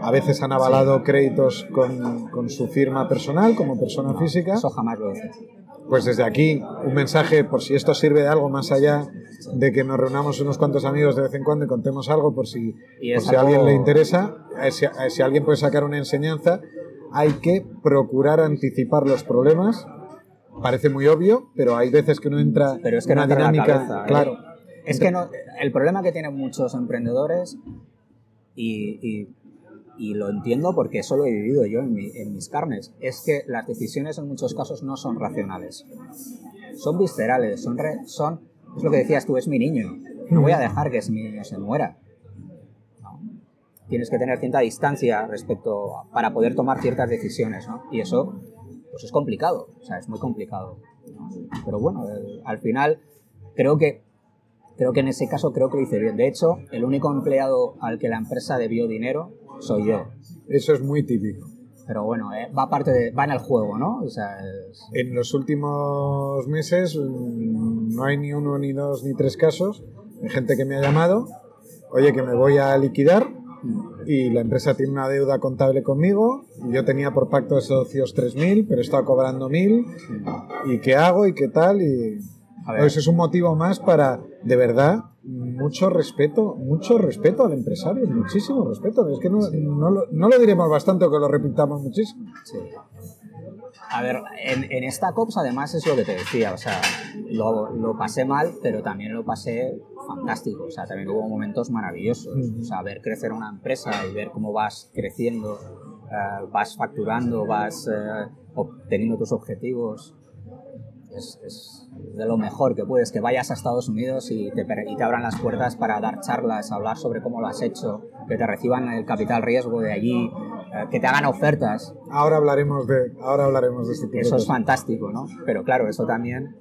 a veces han avalado créditos con, con su firma personal como persona física. Eso jamás lo hice. Pues desde aquí un mensaje por si esto sirve de algo más allá de que nos reunamos unos cuantos amigos de vez en cuando y contemos algo por si, por si a alguien le interesa, si, si alguien puede sacar una enseñanza, hay que procurar anticipar los problemas. Parece muy obvio, pero hay veces que uno entra Pero es que no una entra la dinámica, cabeza, ¿eh? claro. Es que no, el problema que tienen muchos emprendedores, y, y- y lo entiendo porque eso lo he vivido yo en, mi- en mis carnes, es que las decisiones en muchos casos no son racionales. Son viscerales, son, re- son es lo que decías tú, es mi niño. No voy a dejar que ese niño se muera. Tienes que tener cierta distancia respecto a- para poder tomar ciertas decisiones, ¿no? Y eso pues es complicado, o sea, es muy complicado. ¿no? Pero bueno, el- al final creo que creo que en ese caso creo que lo hice bien. De hecho, el único empleado al que la empresa debió dinero soy yo. Eso es muy típico. Pero bueno, eh, va parte de, va en el juego, ¿no? O sea, es- En los últimos meses mm, no hay ni uno, ni dos, ni tres casos de gente que me ha llamado, oye, que me voy a liquidar y la empresa tiene una deuda contable conmigo y yo tenía por pacto de socios 3.000, pero estaba cobrando 1.000 y qué hago y qué tal y... Eso es un motivo más para, de verdad, mucho respeto, mucho respeto al empresario, muchísimo respeto. Es que no, no, lo, no lo diremos bastante o que lo repitamos muchísimo. sí. A ver, en, en esta COPS además es lo que te decía, o sea, lo, lo pasé mal, pero también lo pasé fantástico, o sea, también hubo momentos maravillosos, o sea, ver crecer una empresa y ver cómo vas creciendo, eh, vas facturando, vas eh, obteniendo tus objetivos, es, es de lo mejor que puedes, que vayas a Estados Unidos y te, y te abran las puertas para dar charlas, hablar sobre cómo lo has hecho, que te reciban el capital riesgo de allí, que te hagan ofertas, Ahora hablaremos de, ahora hablaremos de este tipo de eso es cosas. fantástico, ¿no? Pero claro, eso también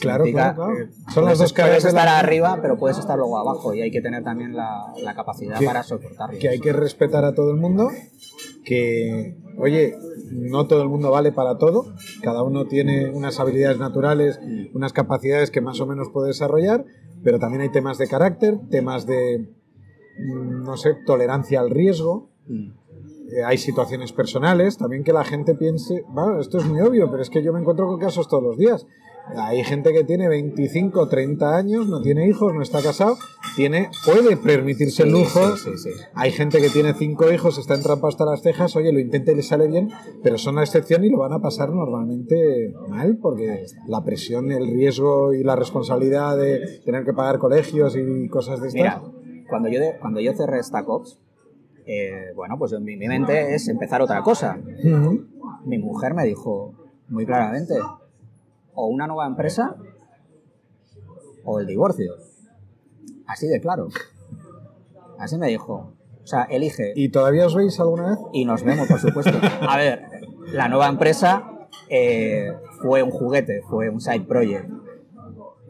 Claro, claro, claro. que Son las dos caras Puedes de la estar moneda. arriba, pero puedes estar luego abajo y hay que tener también la, la capacidad Que- para soportarlo. que hay que respetar a todo el mundo, que, oye, no todo el mundo vale para todo, cada uno tiene unas habilidades naturales, unas capacidades que más o menos puede desarrollar, pero también hay temas de carácter, temas de, mm, no sé, tolerancia al riesgo, Mm. eh, hay situaciones personales, también que la gente piense, bueno, esto es muy obvio, pero es que yo me encuentro con casos todos los días. Hay gente que tiene 25, 30 años, no tiene hijos, no está casado, tiene, puede permitirse el lujo. sí, sí, sí. Hay gente que tiene cinco hijos, está entrampado hasta las cejas, oye, lo intenta y le sale bien, pero son la excepción y lo van a pasar normalmente mal, porque la presión, el riesgo y la responsabilidad de tener que pagar colegios y cosas de estas. Mira, cuando yo, de- cuando yo cerré esta COPS, eh, bueno, pues en mi, mente es empezar otra cosa. Mi mujer me dijo muy claramente, o una nueva empresa o el divorcio. Así de claro. Así me dijo. O sea, elige ¿Y todavía os veis alguna vez? y nos vemos, por supuesto. A ver, la nueva empresa eh, fue un juguete, fue un side project.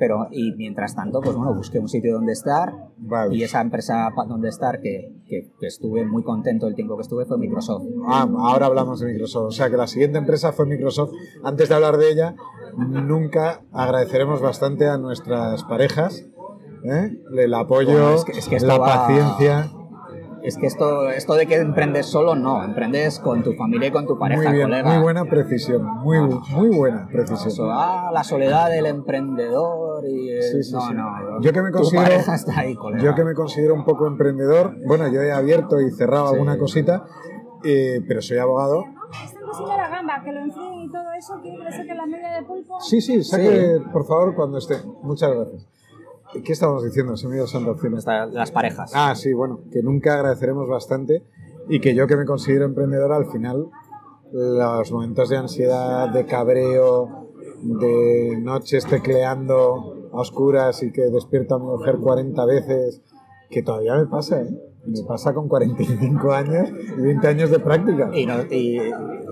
Pero, y mientras tanto, pues bueno, busqué un sitio donde estar Vale. y esa empresa donde estar, que, que- que estuve muy contento el tiempo que estuve, fue Microsoft. Ah, ahora hablamos de Microsoft. O sea que la siguiente empresa fue Microsoft. Antes de hablar de ella, nunca agradeceremos bastante a nuestras parejas. ¿eh? El apoyo, Bueno, es que- es que esto la va- paciencia. Es que esto, esto de que emprendes solo, no, emprendes con tu familia y con tu pareja, Muy bien, colega. muy buena precisión. Muy, muy buena precisión. Eso, ah, la soledad del emprendedor y... el- Sí, sí, no, sí. no, Yo que me considero- está ahí, colega. Yo que me considero un poco emprendedor, bueno, yo he abierto y cerrado Sí. alguna cosita, eh, pero soy abogado. La gamba, que lo enfríen y todo eso, que le saque la media de pulpo. Sí, sí, saque, por favor, cuando esté. Muchas gracias. ¿Qué estábamos diciendo? Se me ido Santa las parejas. Ah, sí, bueno, que nunca agradeceremos bastante y que yo que me considero emprendedor al final los momentos de ansiedad, de cabreo, de noches tecleando a oscuras y que despierto a mi mujer 40 veces, que todavía me pasa, ¿eh? Me pasa con 45 años y 20 años de práctica. Y, no- y-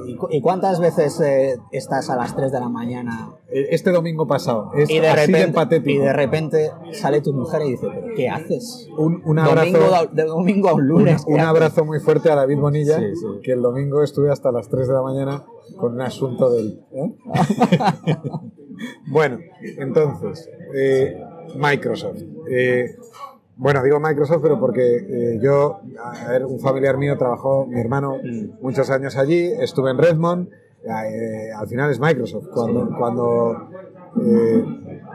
y cu- y cuántas veces eh, estás a las 3 de la mañana Eh, Este domingo pasado, es y de, así de repente, patético. y de repente sale tu mujer y dice, ¿pero qué haces? un, un abrazo, Domingo, de domingo a un un, lunes. ¿qué un haces? abrazo muy fuerte a David Bonilla, Sí, sí. que el domingo estuve hasta las 3 de la mañana con un asunto del... ¿eh? bueno, entonces, eh, Microsoft. Bueno, digo Microsoft, pero porque eh, yo, a ver, un familiar mío trabajó, mi hermano, Mm. muchos años allí, estuve en Redmond, eh, al final es Microsoft. Cuando, cuando eh,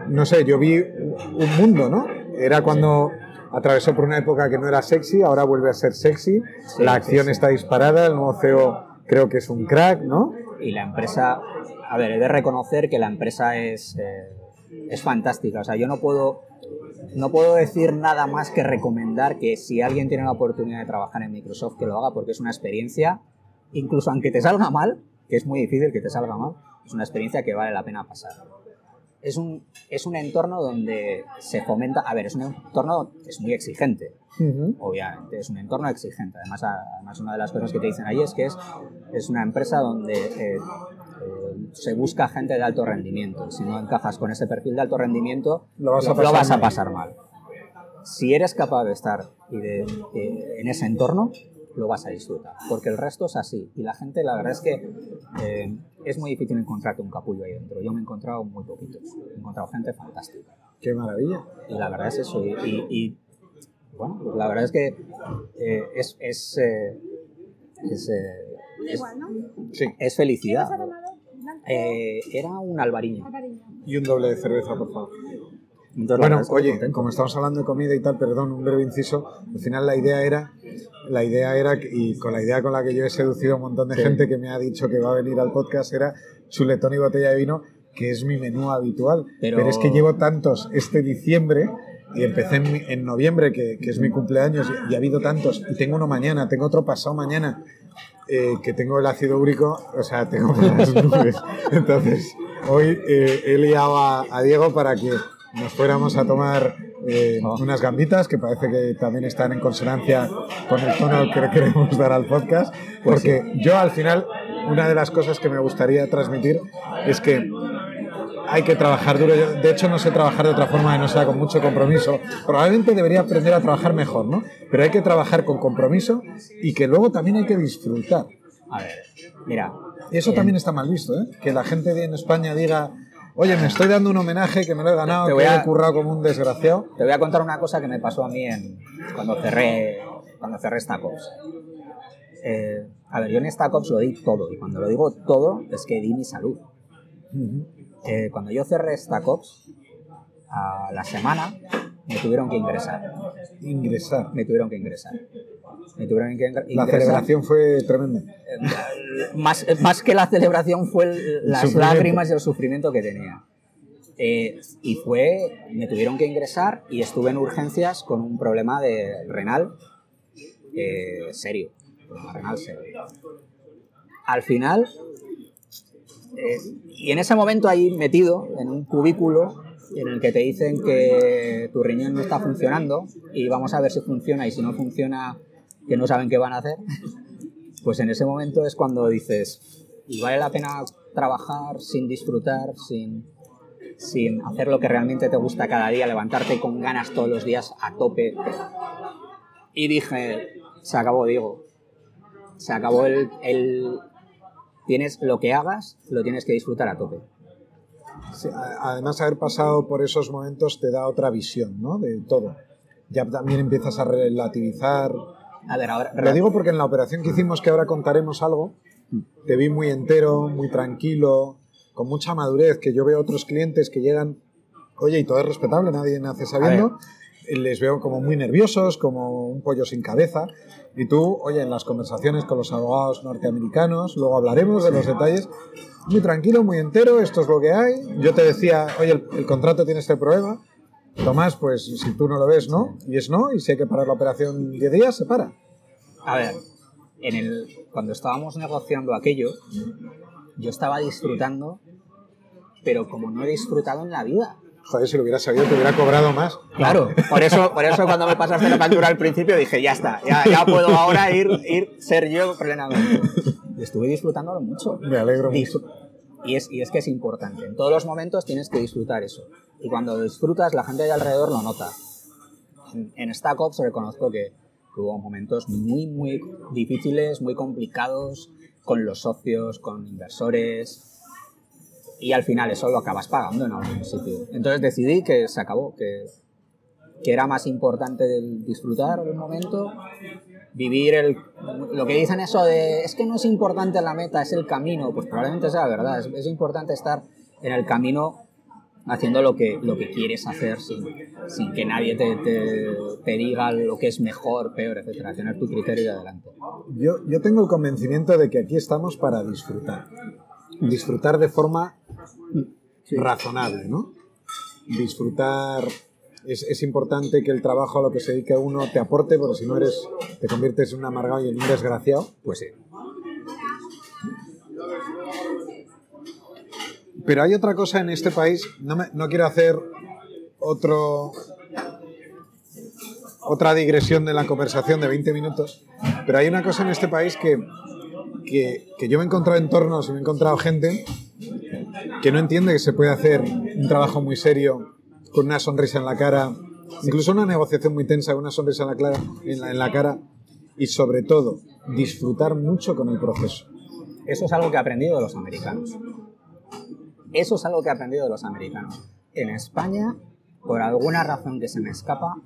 no sé, yo vi un mundo, ¿no? Era cuando atravesó por una época que no era sexy, ahora vuelve a ser sexy, Sí, la sí, acción sí. está disparada, el nuevo CEO creo que es un crack, ¿no? Y la empresa, a ver, he de reconocer que la empresa es, eh, es fantástica. O sea, yo no puedo, no puedo decir nada más que recomendar que si alguien tiene la oportunidad de trabajar en Microsoft, que lo haga porque es una experiencia, incluso aunque te salga mal, que es muy difícil que te salga mal, es una experiencia que vale la pena pasar. Es un, es un entorno donde se fomenta, a ver, es un entorno que es muy exigente, obviamente, es un entorno exigente. Además, además una de las cosas que te dicen ahí es que es, es una empresa donde eh, eh, se busca gente de alto rendimiento. Si no encajas con ese perfil de alto rendimiento, Lo vas a pasar vas a mal. pasar mal. Si eres capaz de estar y de, eh, en ese entorno, lo vas a disfrutar, porque el resto es así. Y la gente, la verdad es que eh, es muy difícil encontrarte un capullo ahí dentro. Yo me he encontrado muy poquitos. He encontrado gente fantástica. Qué maravilla. Y la verdad es eso. Y, y- y, bueno, pues la verdad es que eh, es, es, eh, es, eh, es- Igual, ¿no? Sí. es ¿Qué felicidad. vas a tomado? Blanco. Eh, era un albariño. Y un doble de cerveza, por favor. Entonces, Bueno, oye, como estamos hablando de comida y tal, perdón, un breve inciso. Al final la idea era, la idea era, y con la idea con la que yo he seducido a un montón de Sí. gente que me ha dicho que va a venir al podcast, era chuletón y botella de vino, que es mi menú habitual. Pero- Pero, es que llevo tantos este diciembre y empecé en, en noviembre, que, que es mi cumpleaños, y, y ha habido tantos. Y tengo uno mañana, tengo otro pasado mañana, eh, que tengo el ácido úrico, o sea, tengo las nubes. Entonces, hoy eh, he liado a, a Diego para que nos fuéramos a tomar eh, Oh. unas gambitas que parece que también están en consonancia con el tono que le queremos dar al podcast, Pues porque yo al final una de las cosas que me gustaría transmitir es que hay que trabajar duro. Yo, de hecho, no sé trabajar de otra forma que no sea con mucho compromiso. Probablemente debería aprender a trabajar mejor, ¿no? Pero hay que trabajar con compromiso y que luego también hay que disfrutar. A ver, mira. Eso eh, también está mal visto, ¿eh? Que la gente en España diga, oye, me estoy dando un homenaje que me lo he ganado, Te que voy a- he currado como un desgraciado. Te voy a contar una cosa que me pasó a mí en, cuando cerré cuando cerré Stacops. Eh, a ver, yo en Stacops lo di todo, y cuando lo digo todo es que di mi salud. Ujú. Eh, cuando yo cerré Stacops, a la semana me tuvieron que ingresar. Ingresar. Me tuvieron que ingresar. Me tuvieron que ingre- La celebración fue tremenda. Eh, más, más que la celebración fue el- las lágrimas y el sufrimiento que tenía. Eh, y fue, me tuvieron que ingresar y estuve en urgencias con un problema de renal eh, serio. Problema renal serio. Al final, y en ese momento ahí metido en un cubículo en el que te dicen que tu riñón no está funcionando y vamos a ver si funciona y si no funciona, que no saben qué van a hacer, pues en ese momento es cuando dices, ¿y vale la pena trabajar sin disfrutar, sin, sin hacer lo que realmente te gusta cada día, levantarte con ganas todos los días a tope? Y dije, se acabó, Diego. Se acabó el... Tienes lo que hagas, lo tienes que disfrutar a tope. Sí, además, haber pasado por esos momentos te da otra visión, ¿no? De todo. Ya también empiezas a relativizar. A ver, ahora... Lo digo porque en la operación que hicimos, que ahora contaremos algo, te vi muy entero, muy tranquilo, con mucha madurez, que yo veo otros clientes que llegan, oye, y todo es respetable, nadie nace sabiendo, les veo como muy nerviosos, como un pollo sin cabeza, y tú, oye, en las conversaciones con los abogados norteamericanos, luego hablaremos de los detalles, muy tranquilo, muy entero, esto es lo que hay, yo te decía, oye, el, el contrato tiene este problema, Tomás, pues si tú no lo ves, no, y es no, y si hay que parar la operación 10 días, se para. A ver, en el, cuando estábamos negociando aquello, yo estaba disfrutando, pero como no he disfrutado en la vida. Joder, si lo hubiera sabido, te hubiera cobrado más. Claro, por eso, por eso cuando me pasaste la factura al principio dije, ya está, ya, ya puedo ahora ir, ir, ser yo plenamente. Y estuve disfrutándolo mucho. Me alegro mucho. Y es, y es que es importante. En todos los momentos tienes que disfrutar eso. Y cuando disfrutas, la gente de alrededor lo nota. En, en Stack Ops reconozco que, que hubo momentos muy, muy difíciles, muy complicados con los socios, con inversores. Y al final eso lo acabas pagando en algún sitio. Entonces decidí que se acabó, que, que era más importante disfrutar el momento, vivir el, lo que dicen eso de es que no es importante la meta, es el camino, pues probablemente sea verdad, es, es importante estar en el camino haciendo lo que, lo que quieres hacer sin, sin que nadie te, te, te diga lo que es mejor, peor, etcétera, tener tu criterio y adelante. Yo, yo tengo el convencimiento de que aquí estamos para disfrutar. Disfrutar de forma razonable, ¿no? Disfrutar. Es, es importante que el trabajo a lo que se dedique uno te aporte, porque si no eres, te conviertes en un amargado y en un desgraciado. Pues sí. Pero hay otra cosa en este país, no, me- no quiero hacer otro, otra digresión de la conversación de 20 minutos, pero hay una cosa en este país que, que, que yo me he encontrado entornos y me he encontrado gente que no entiende que se puede hacer un trabajo muy serio con una sonrisa en la cara, incluso una negociación muy tensa con una sonrisa en la, cara y sobre todo disfrutar mucho con el proceso. Eso es algo que he aprendido de los americanos. Eso es algo que he aprendido de los americanos. En España, por alguna razón que se me escapa,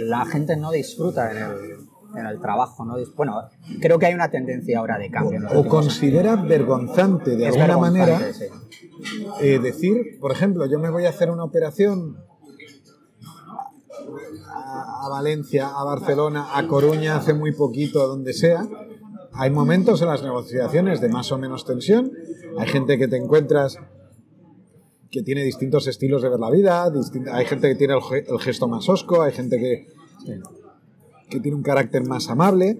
la gente no disfruta en el, en el trabajo. No bueno, creo que hay una tendencia ahora de cambio. O considera vergonzante de años. Es alguna vergonzante, manera sí. eh, decir, por ejemplo, yo me voy a hacer una operación a, a Valencia, a Barcelona, a Coruña, hace muy poquito, a donde sea, hay momentos en las negociaciones de más o menos tensión, hay gente que te encuentras que tiene distintos estilos de ver la vida, hay gente que tiene el gesto más osco, hay gente que, que tiene un carácter más amable,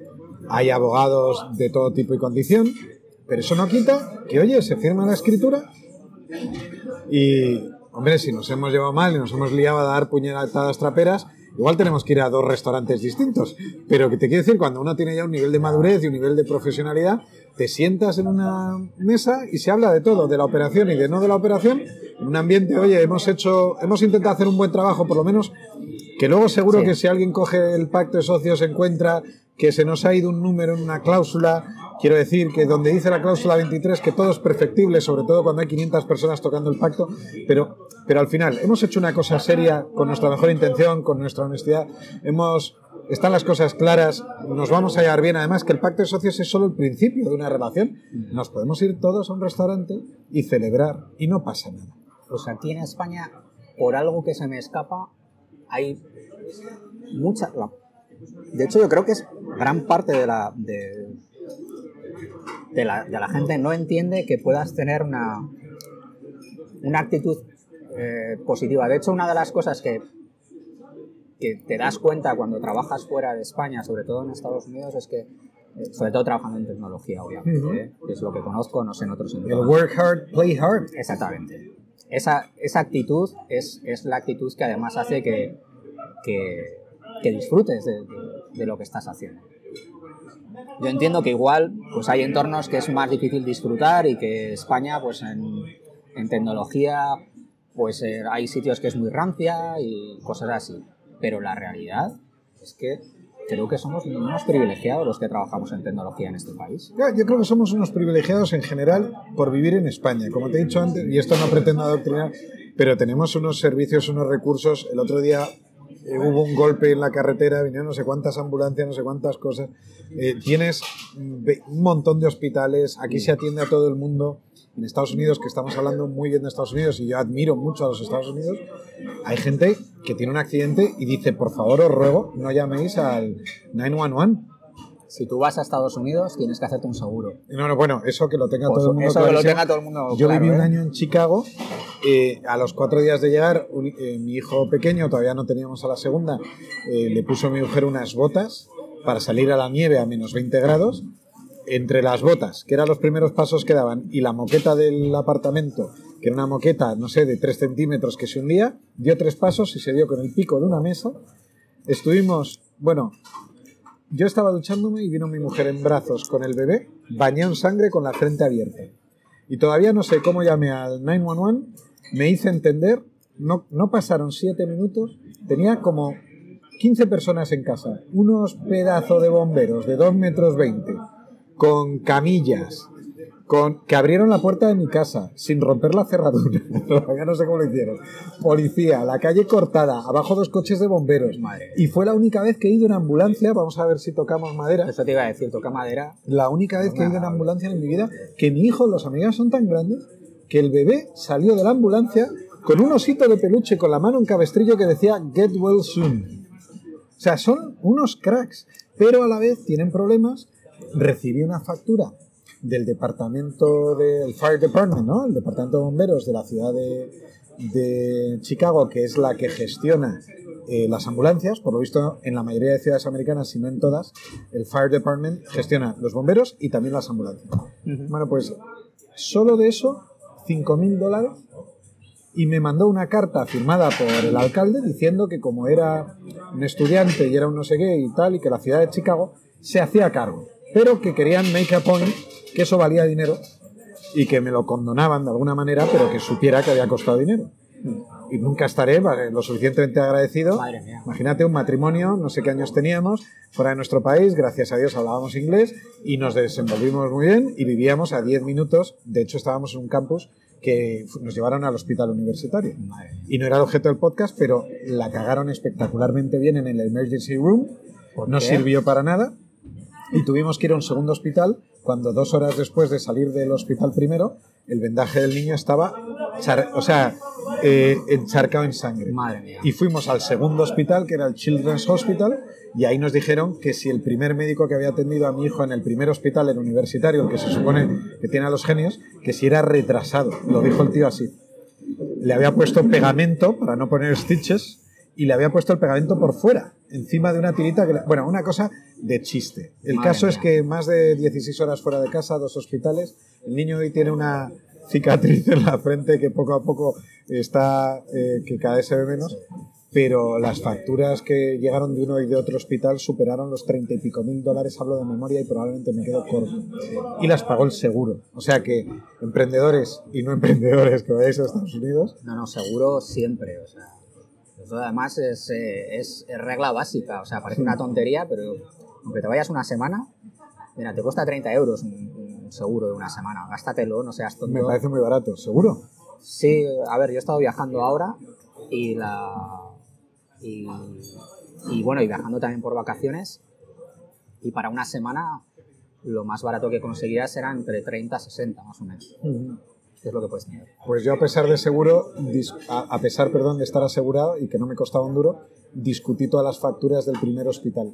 hay abogados de todo tipo y condición, pero eso no quita que, oye, se firma la escritura y, hombre, si nos hemos llevado mal y nos hemos liado a dar puñetadas traperas, igual tenemos que ir a dos restaurantes distintos. Pero que te quiero decir, cuando uno tiene ya un nivel de madurez y un nivel de profesionalidad, te sientas en una mesa y se habla de todo, de la operación y de no de la operación, en un ambiente, oye, hemos hecho, hemos intentado hacer un buen trabajo, por lo menos, que luego seguro Sí. que si alguien coge el pacto de socios se encuentra que se nos ha ido un número en una cláusula, quiero decir que donde dice la cláusula 23 que todo es perfectible, sobre todo cuando hay 500 personas tocando el pacto, pero, pero al final hemos hecho una cosa seria con nuestra mejor intención, con nuestra honestidad, hemos están las cosas claras, nos vamos a llevar bien, además que el pacto de socios es solo el principio de una relación, nos podemos ir todos a un restaurante y celebrar y no pasa nada. Pues aquí en España, por algo que se me escapa, hay mucha... la- De hecho, yo creo que es gran parte de la, de, de la, de la gente no entiende que puedas tener una, una actitud eh, positiva. De hecho, una de las cosas que, que te das cuenta cuando trabajas fuera de España, sobre todo en Estados Unidos, es que, eh, sobre todo trabajando en tecnología, obviamente. ¿eh? que es lo que conozco, no sé en otros El entornos. work hard, play hard. Exactamente. Esa, esa actitud es, es la actitud que además hace que, que, disfrutes de, lo que estás haciendo. Yo entiendo que igual pues hay entornos que es más difícil disfrutar y que España pues en, en tecnología pues eh, hay sitios que es muy rancia y cosas así. Pero la realidad es que creo que somos unos privilegiados los que trabajamos en tecnología en este país. Yo creo que somos unos privilegiados en general por vivir en España. Como te he dicho antes, y esto no pretendo adoctrinar, pero tenemos unos servicios, unos recursos. El otro día eh, hubo un golpe en la carretera, vinieron no sé cuántas ambulancias, no sé cuántas cosas. Eh, tienes mm, un montón de hospitales, aquí se atiende a todo el mundo. En Estados Unidos, que estamos hablando muy bien de Estados Unidos y yo admiro mucho a los Estados Unidos, hay gente que tiene un accidente y dice, por favor, os ruego, no llaméis al 911. Si tú vas a Estados Unidos tienes que hacerte un seguro. No, no, bueno, eso que lo tenga Pues todo el mundo eso que lo tenga todo el mundo Yo claro, viví un ¿eh? año en Chicago. eh, a los cuatro días de llegar, un- eh, mi hijo pequeño, todavía no teníamos a la segunda, eh, le puso a mi mujer unas botas para salir a la nieve a menos 20 grados. Entre las botas, que eran los primeros pasos que daban, y la moqueta del apartamento, que era una moqueta, no sé, de 3 centímetros que se hundía, dio tres pasos y se dio con el pico de una mesa. Estuvimos, bueno, yo estaba duchándome y vino mi mujer en brazos con el bebé, bañado en sangre con la frente abierta. Y todavía no sé cómo llamé al 911, me hice entender, no, no pasaron siete minutos, tenía como 15 personas en casa, unos pedazos de bomberos de 2 metros 20, con camillas, con, que abrieron la puerta de mi casa sin romper la cerradura. No sé cómo lo hicieron. Policía, la calle cortada, abajo dos coches de bomberos. Madre. Y fue la única vez que he ido en ambulancia, vamos a ver si tocamos madera. Eso te iba a decir, toca madera. La única vez que he ido en ambulancia en mi vida, que mi hijo, los amigas son tan grandes, que el bebé salió de la ambulancia con un osito de peluche con la mano en cabestrillo que decía Get well soon. O sea, son unos cracks, pero a la vez tienen problemas. Recibí una factura del departamento del Fire Department, ¿no? El departamento de bomberos de la ciudad de, de Chicago, que es la que gestiona eh, las ambulancias. Por lo visto, en la mayoría de ciudades americanas, si no en todas, el Fire Department gestiona los bomberos y también las ambulancias. Bueno, pues solo de eso, 5.000 dólares y me mandó una carta firmada por el alcalde diciendo que como era un estudiante y era un no sé qué y tal, y que la ciudad de Chicago se hacía cargo, pero que querían make a point que eso valía dinero y que me lo condonaban de alguna manera, pero que supiera que había costado dinero. Y nunca estaré lo suficientemente agradecido. Madre mía. Imagínate un matrimonio, no sé qué años teníamos, fuera de nuestro país, gracias a Dios hablábamos inglés y nos desenvolvimos muy bien y vivíamos a 10 minutos, de hecho estábamos en un campus que nos llevaron al hospital universitario. Y no era el objeto del podcast, pero la cagaron espectacularmente bien en el emergency room, ¿Por no qué? sirvió para nada y tuvimos que ir a un segundo hospital cuando dos horas después de salir del hospital primero, el vendaje del niño estaba o sea, eh, encharcado en sangre. Madre mía. Y fuimos al segundo hospital, que era el Children's Hospital, y ahí nos dijeron que si el primer médico que había atendido a mi hijo en el primer hospital, el universitario, el que se supone que tiene a los genios, que si era retrasado. Lo dijo el tío así. Le había puesto pegamento para no poner stitches y le había puesto el pegamento por fuera, encima de una tirita. Que, bueno, una cosa de chiste. El Madre caso es que más de 16 horas fuera de casa, dos hospitales. El niño hoy tiene una cicatriz en la frente que poco a poco está, eh, que cada vez se ve menos, pero las facturas que llegaron de uno y de otro hospital superaron los treinta y pico mil dólares, hablo de memoria y probablemente me quedo corto. Y las pagó el seguro. O sea que emprendedores y no emprendedores que vayáis a Estados Unidos, No, no, seguro siempre, o sea. Eso además es, eh, es- es regla básica, o sea, parece una tontería, pero aunque te vayas una semana, mira, te cuesta 30 euros un, un seguro de una semana, gástatelo, no seas tonto. me parece muy barato, seguro. Sí, a ver, yo he estado viajando ahora y la. Y, y bueno, y viajando también por vacaciones. Y para una semana lo más barato que conseguías era entre 30 y 60 más o menos. Que es lo que puedes tener. Pues yo a pesar de seguro, a, a pesar, perdón, de estar asegurado y que no me costaba un duro, discutí todas las facturas del primer hospital.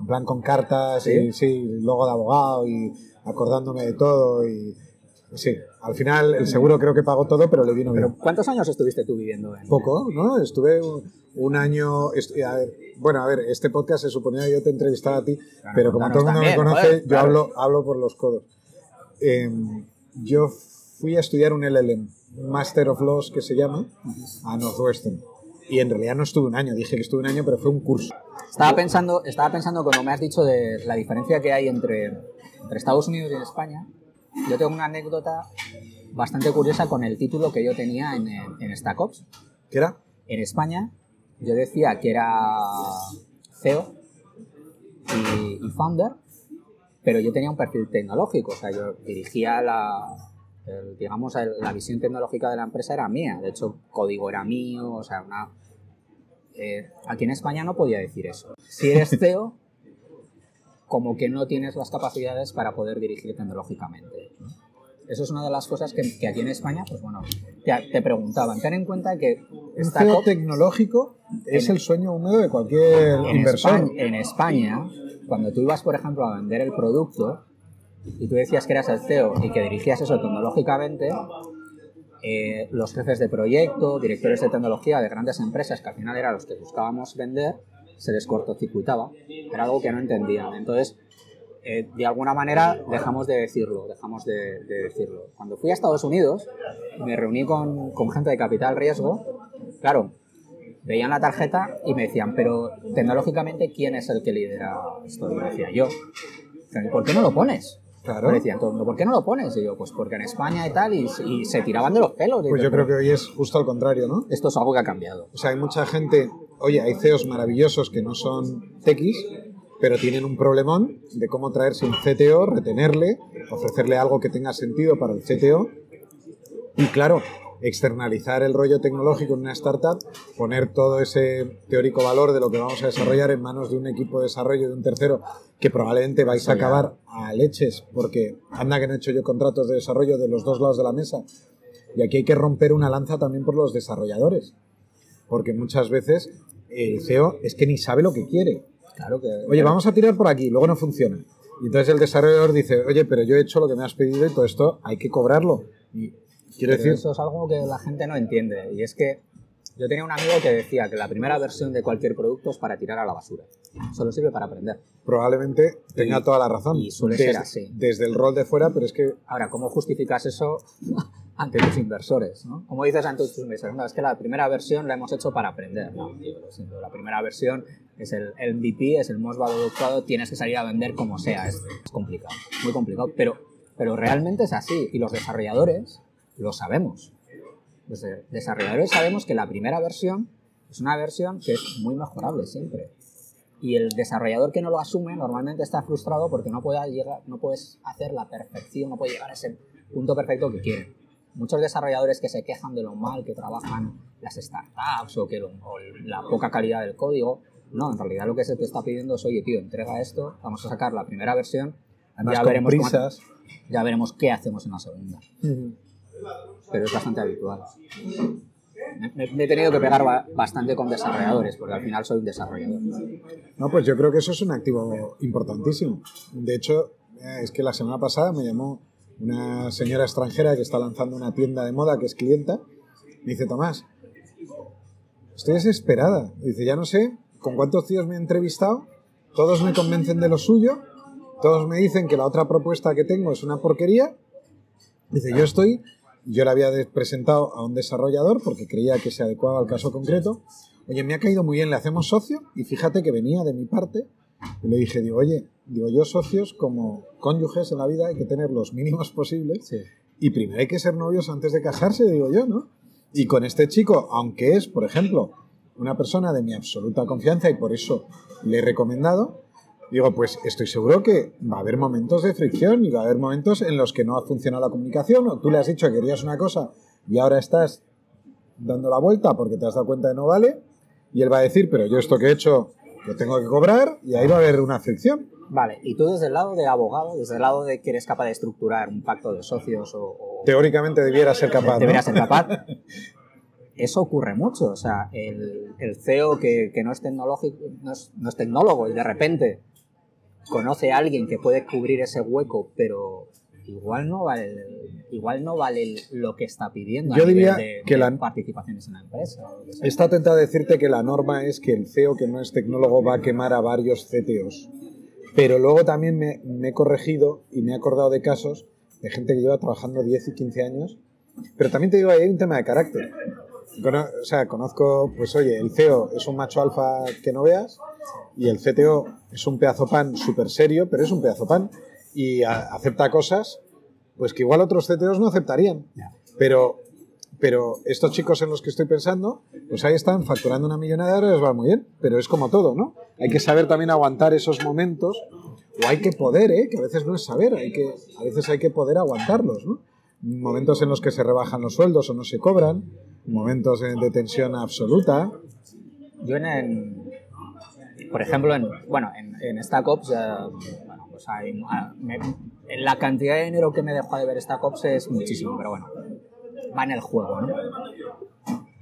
En plan con cartas ¿Sí? y sí, logo de abogado y acordándome de todo y sí, al final el seguro creo que pagó todo, pero le vino bien. Pero ¿cuántos años estuviste tú viviendo en Poco, ¿no? Estuve un, un año. a ver, bueno, a ver, este podcast se suponía que yo te entrevistara a ti, Claro, pero como todo el mundo me conoce, joder, yo claro. hablo, hablo por los codos. Em, yo fui a estudiar un LLM, Master of Laws que se llama, a Northwestern. Y en realidad no estuve un año, dije que estuve un año, pero fue un curso. Estaba pensando, estaba pensando cuando me has dicho de la diferencia que hay entre, entre Estados Unidos y en España. Yo tengo una anécdota bastante curiosa con el título que yo tenía en, en, en Stack Ops. ¿Qué era? En España yo decía que era CEO y, y founder, pero yo tenía un perfil tecnológico, o sea, yo dirigía la, el- digamos, el- la visión tecnológica de la empresa era mía, de hecho, código era mío, o sea, una... eh, aquí en España no podía decir eso. Si eres CEO, como que no tienes las capacidades para poder dirigir tecnológicamente. ¿no? Eso es una de las cosas que, que aquí en España, pues bueno, te, te preguntaban. Ten en cuenta que Stack CEO tecnológico es el sueño húmedo de cualquier en inversor. España, en España, cuando tú ibas, por ejemplo, a vender el producto y tú decías que eras el CEO y que dirigías eso tecnológicamente, eh, los jefes de proyecto, directores de tecnología de grandes empresas, que al final eran los que buscábamos vender, se les cortocircuitaba. Era algo que no entendían. Entonces, eh, de alguna manera dejamos de decirlo, dejamos de, de decirlo. Cuando fui a Estados Unidos, me reuní con, con gente de capital riesgo. Claro, veían la tarjeta y me decían, pero tecnológicamente, ¿quién es el que lidera esto? Y yo decía, yo. Pero, ¿y ¿Por qué no lo pones? Claro. Me decían, todo el mundo, ¿por qué no lo pones? Y yo, pues porque en España y tal, y, y se tiraban de los pelos. Pues yo creo que hoy es justo al contrario, ¿no? Esto es algo que ha cambiado. O sea, hay mucha gente, oye, hay CEOs maravillosos que no son techis, pero tienen un problemón de cómo traerse un CTO, retenerle, ofrecerle algo que tenga sentido para el CTO y, claro, externalizar el rollo tecnológico en una startup, poner todo ese teórico valor de lo que vamos a desarrollar en manos de un equipo de desarrollo de un tercero que probablemente vais a acabar a leches porque anda que no he hecho yo contratos de desarrollo de los dos lados de la mesa y aquí hay que romper una lanza también por los desarrolladores porque muchas veces el CEO es que ni sabe lo que quiere. Claro que. Oye, vamos a tirar por aquí, luego no funciona. Y entonces el desarrollador dice, oye, pero yo he hecho lo que me has pedido y todo esto hay que cobrarlo. Y quiero decir, eso es algo que la gente no entiende. Y es que yo tenía un amigo que decía que la primera versión de cualquier producto es para tirar a la basura. Solo sirve para aprender. probablemente tenga Y- toda la razón. y suele desde, ser así. Desde el rol de fuera, pero es que Ahora, ¿cómo justificas eso ante tus inversores? ¿no? ¿Cómo dices ante tus inversores? No, es que la primera versión la hemos hecho para aprender. No, tío, lo siento. La primera versión es el, MVP, es el most adoptado, tienes que salir a vender como sea. Es, es complicado, muy complicado. Pero, pero realmente es así. Y los desarrolladores lo sabemos. Los de- desarrolladores sabemos que la primera versión es una versión que es muy mejorable siempre. Y el desarrollador que no lo asume normalmente está frustrado porque no, puede llegar, no puedes hacer la perfección, no puede llegar a ese punto perfecto que quiere. Muchos desarrolladores que se quejan de lo mal que trabajan las startups o, que lo- o la poca calidad del código, no, en realidad lo que se te está pidiendo es, oye, tío, entrega esto, vamos a sacar la primera versión, además ya veremos, cómo- ya veremos qué hacemos en la segunda. Pero es bastante habitual. Me, me he tenido que pegar ba- bastante con desarrolladores, porque al final soy un desarrollador. No, pues yo creo que eso es un activo importantísimo. De hecho, eh, es que la semana pasada me llamó una señora extranjera que está lanzando una tienda de moda que es clienta. Me dice, Tomás, estoy desesperada. Dice, ya no sé con cuántos tíos me he entrevistado, todos me convencen de lo suyo, todos me dicen que la otra propuesta que tengo es una porquería. Dice, yo estoy, yo le había presentado a un desarrollador porque creía que se adecuaba al caso concreto. Oye, me ha caído muy bien, le hacemos socio y fíjate que venía de mi parte y le dije, digo, oye, digo, yo socios como cónyuges en la vida hay que tener los mínimos posibles Sí. y primero hay que ser novios antes de casarse, digo yo, ¿no? Y con este chico, aunque es, por ejemplo, una persona de mi absoluta confianza y por eso le he recomendado, digo, pues estoy seguro que va a haber momentos de fricción y va a haber momentos en los que no ha funcionado la comunicación o tú le has dicho que querías una cosa y ahora estás dando la vuelta porque te has dado cuenta de no vale y él va a decir, pero yo esto que he hecho lo tengo que cobrar y ahí va a haber una fricción. Vale, y tú desde el lado de abogado, desde el lado de que eres capaz de estructurar un pacto de socios o, o Teóricamente debiera ser capaz. ¿no? ser capaz, eso ocurre mucho. O sea, el, el CEO que, que no, es tecnológico, no, es, no es tecnólogo y de repente conoce a alguien que puede cubrir ese hueco, pero igual no vale, igual no vale lo que está pidiendo a Yo nivel diría de, que de la- participaciones en la empresa. Está tentado a decirte que la norma es que el CEO que no es tecnólogo va a quemar a varios CTOs. Pero luego también me, me he corregido y me he acordado de casos de gente que lleva trabajando 10 y 15 años. Pero también te digo, ahí hay un tema de carácter. O sea, conozco, pues oye, el CEO es un macho alfa que no veas y el CTO es un pedazo pan súper serio, pero es un pedazo pan y a- acepta cosas pues que igual otros CTOs no aceptarían. Pero, pero estos chicos en los que estoy pensando, pues ahí están facturando una millonada de les va muy bien, pero es como todo, ¿no? Hay que saber también aguantar esos momentos, o hay que poder, ¿eh? Que a veces no es saber, hay que, a veces hay que poder aguantarlos, ¿no? Momentos en los que se rebajan los sueldos o no se cobran, momentos en- de tensión absoluta. Yo en, en- por ejemplo, en, bueno, en, en Stack Ops, eh, bueno, pues hay, ah, me- en la cantidad de dinero que me deja de ver Stack Ops es muchísimo, pero bueno, va en el juego, ¿no?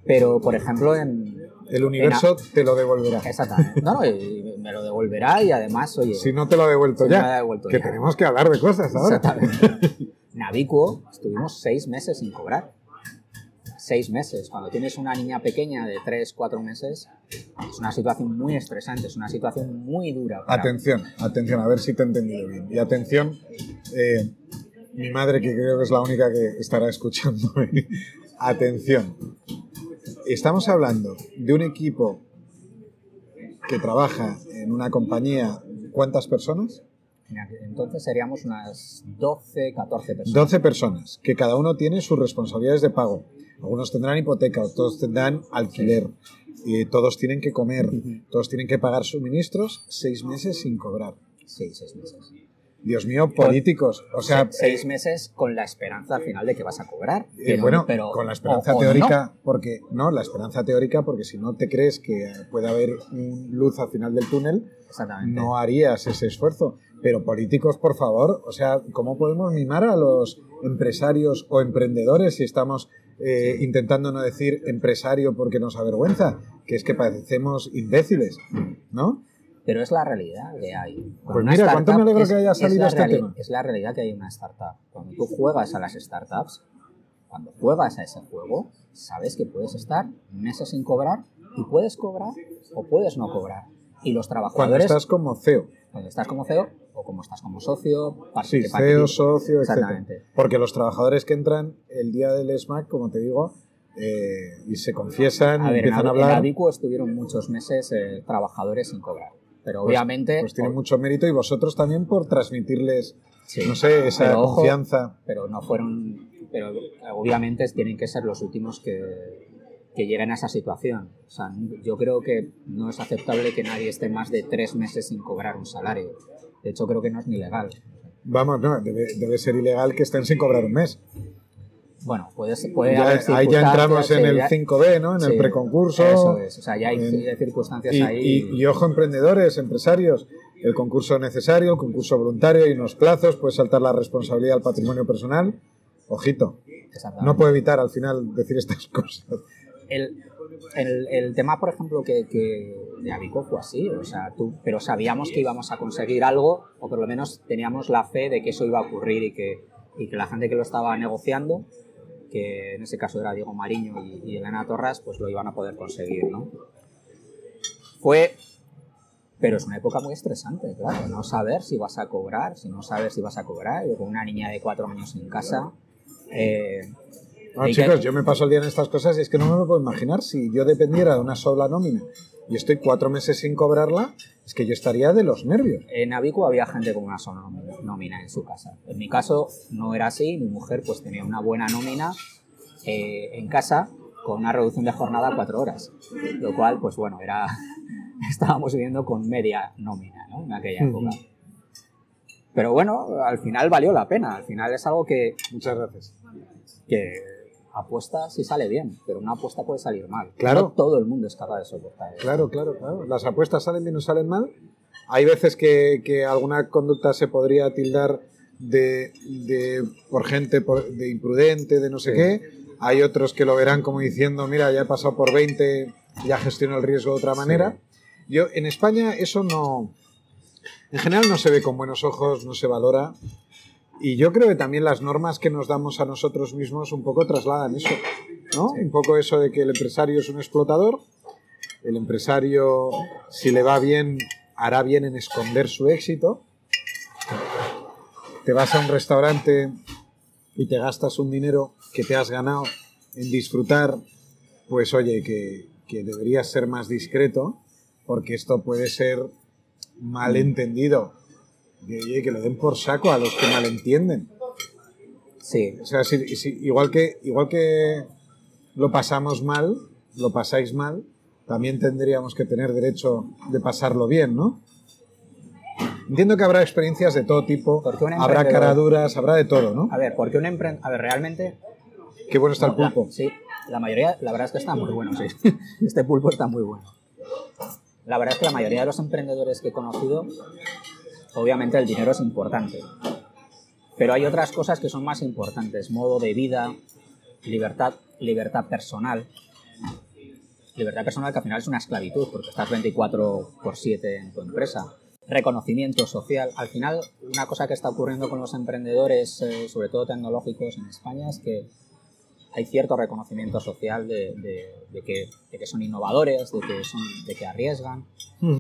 Pero, por ejemplo, en... El universo te lo devolverá. Exactamente. No, no, y me lo devolverá y además, oye... Si no te lo ha devuelto Si ya, ha devuelto que ya. tenemos que hablar de cosas ahora. Exactamente. Navicuo estuvimos seis meses sin cobrar. Seis meses. Cuando tienes una niña pequeña de tres, cuatro meses, es una situación muy estresante, es una situación muy dura. Atención, atención, a ver si te he entendido bien. Y atención, eh, mi madre, que creo que es la única que estará escuchando. atención. Estamos hablando de un equipo que trabaja en una compañía. ¿Cuántas personas? Entonces seríamos unas 12, 14 personas. 12 personas, que cada uno tiene sus responsabilidades de pago. Algunos tendrán hipoteca, todos tendrán alquiler, y todos tienen que comer, todos tienen que pagar suministros seis meses sin cobrar. Sí, seis meses. Dios mío, políticos. O sea, Se- seis meses con la esperanza al final de que vas a cobrar. Eh, bueno, pero- con la esperanza o- o teórica, porque no, la esperanza teórica, porque si no te crees que puede haber luz al final del túnel, no harías ese esfuerzo. Pero políticos, por favor, o sea, ¿cómo podemos mimar a los empresarios o emprendedores si estamos eh, intentando no decir empresario porque nos avergüenza? Que es que parecemos imbéciles, ¿no? Pero es la realidad que hay. Pues mira, cuánto me alegro es- que haya es salido la este tema. Es la realidad que hay en una startup. Cuando tú juegas a las startups, cuando juegas a ese juego, sabes que puedes estar meses sin cobrar y puedes cobrar o puedes no cobrar. Y los Cuando trabajadores, estás como CEO. cuando estás como CEO o como estás como socio, Sí, CEO, participas- socio. Exactamente. Porque los trabajadores que entran el día del SMAC, como te digo, eh, y se confiesan, A ver, en, empiezan a en hablar, Avico estuvieron muchos meses eh, trabajadores sin cobrar. Pero pues- obviamente, pues tiene mucho mérito y vosotros también por transmitirles, sí. no sé, esa Pero ojo, confianza. pero no fueron, pero obviamente tienen que ser los últimos que, que lleguen a esa situación. O sea, yo creo que no es aceptable que nadie esté más de tres meses sin cobrar un salario. De hecho, creo que no es ni legal. Vamos, no, debe, debe ser ilegal que estén sin cobrar un mes. Bueno, puede, puede Ya- haber ahí ya entramos en el ya- 5B, ¿no? En el sí, preconcurso. Eso es, o sea, ya hay en- circunstancias Y, ahí. y- y ojo, emprendedores, empresarios, el concurso necesario, el concurso voluntario y unos plazos, puede saltar la responsabilidad al patrimonio personal. Ojito. No puedo evitar al final decir estas cosas. El, el, tema, por ejemplo, que, que de Abico fue así, o sea, tú, pero sabíamos que íbamos a conseguir algo, o por lo menos teníamos la fe de que eso iba a ocurrir y que, y que la gente que lo estaba negociando, que en ese caso era Diego Mariño y, y Elena Torras, pues lo iban a poder conseguir, ¿no? Fue, pero es una época muy estresante, claro, no saber si vas a cobrar, si no saber si vas a cobrar, yo con una niña de cuatro años en casa, eh, Que- chicos, yo me paso el día en estas cosas y es que no me lo puedo imaginar. Si yo dependiera de una sola nómina y estoy cuatro meses sin cobrarla, es que yo estaría de los nervios. En Abico había gente con una sola nómina- en su casa. En mi caso no era así, mi mujer pues tenía una buena nómina eh, en casa con una reducción de jornada a cuatro horas, lo cual pues bueno, era estábamos viviendo con media nómina ¿no? en aquella época. Pero bueno, al final valió la pena, al final es algo que, Muchas gracias. que apuesta si sale bien, pero una apuesta puede salir mal. Claro. No todo el mundo es capaz de soportar eso. Claro, claro, claro. Las apuestas salen bien o salen mal. Hay veces que, que alguna conducta se podría tildar de, de- por gente por- de imprudente, de no sé Sí. qué. Hay otros que lo verán como diciendo, mira, ya he pasado por 20, ya gestiono el riesgo de otra manera. Yo, en España eso no... En general no se ve con buenos ojos, no se valora. Y yo creo que también las normas que nos damos a nosotros mismos un poco trasladan eso, ¿no? Un poco eso de que el empresario es un explotador, el empresario, si le va bien, hará bien en esconder su éxito. Te vas a un restaurante y te gastas un dinero que te has ganado en disfrutar, pues oye, que, que deberías ser más discreto, porque esto puede ser malentendido. Que, oye, que le den por saco a los que malentienden. Sí, O sea, si- si- igual, que, igual que lo pasamos mal, lo pasáis mal, también tendríamos que tener derecho de pasarlo bien, ¿no? Entiendo que habrá experiencias de todo tipo, habrá caraduras, habrá de todo, ¿no? a ver, porque un emprendedor, a ver, realmente Qué bueno está el No, la- pulpo. sí, la mayoría, la verdad es que está muy bueno, sí. Este pulpo está muy bueno. La verdad es que la mayoría de los emprendedores que he conocido, obviamente el dinero es importante. Pero hay otras cosas que son más importantes. Modo de vida, libertad, libertad personal. Libertad personal que al final es una esclavitud, porque estás 24 por 7 en tu empresa. Reconocimiento social. Al final, una cosa que está ocurriendo con los emprendedores, eh, sobre todo tecnológicos en España, es que hay cierto reconocimiento social de, que, son innovadores, de que, son, de que arriesgan. Mm.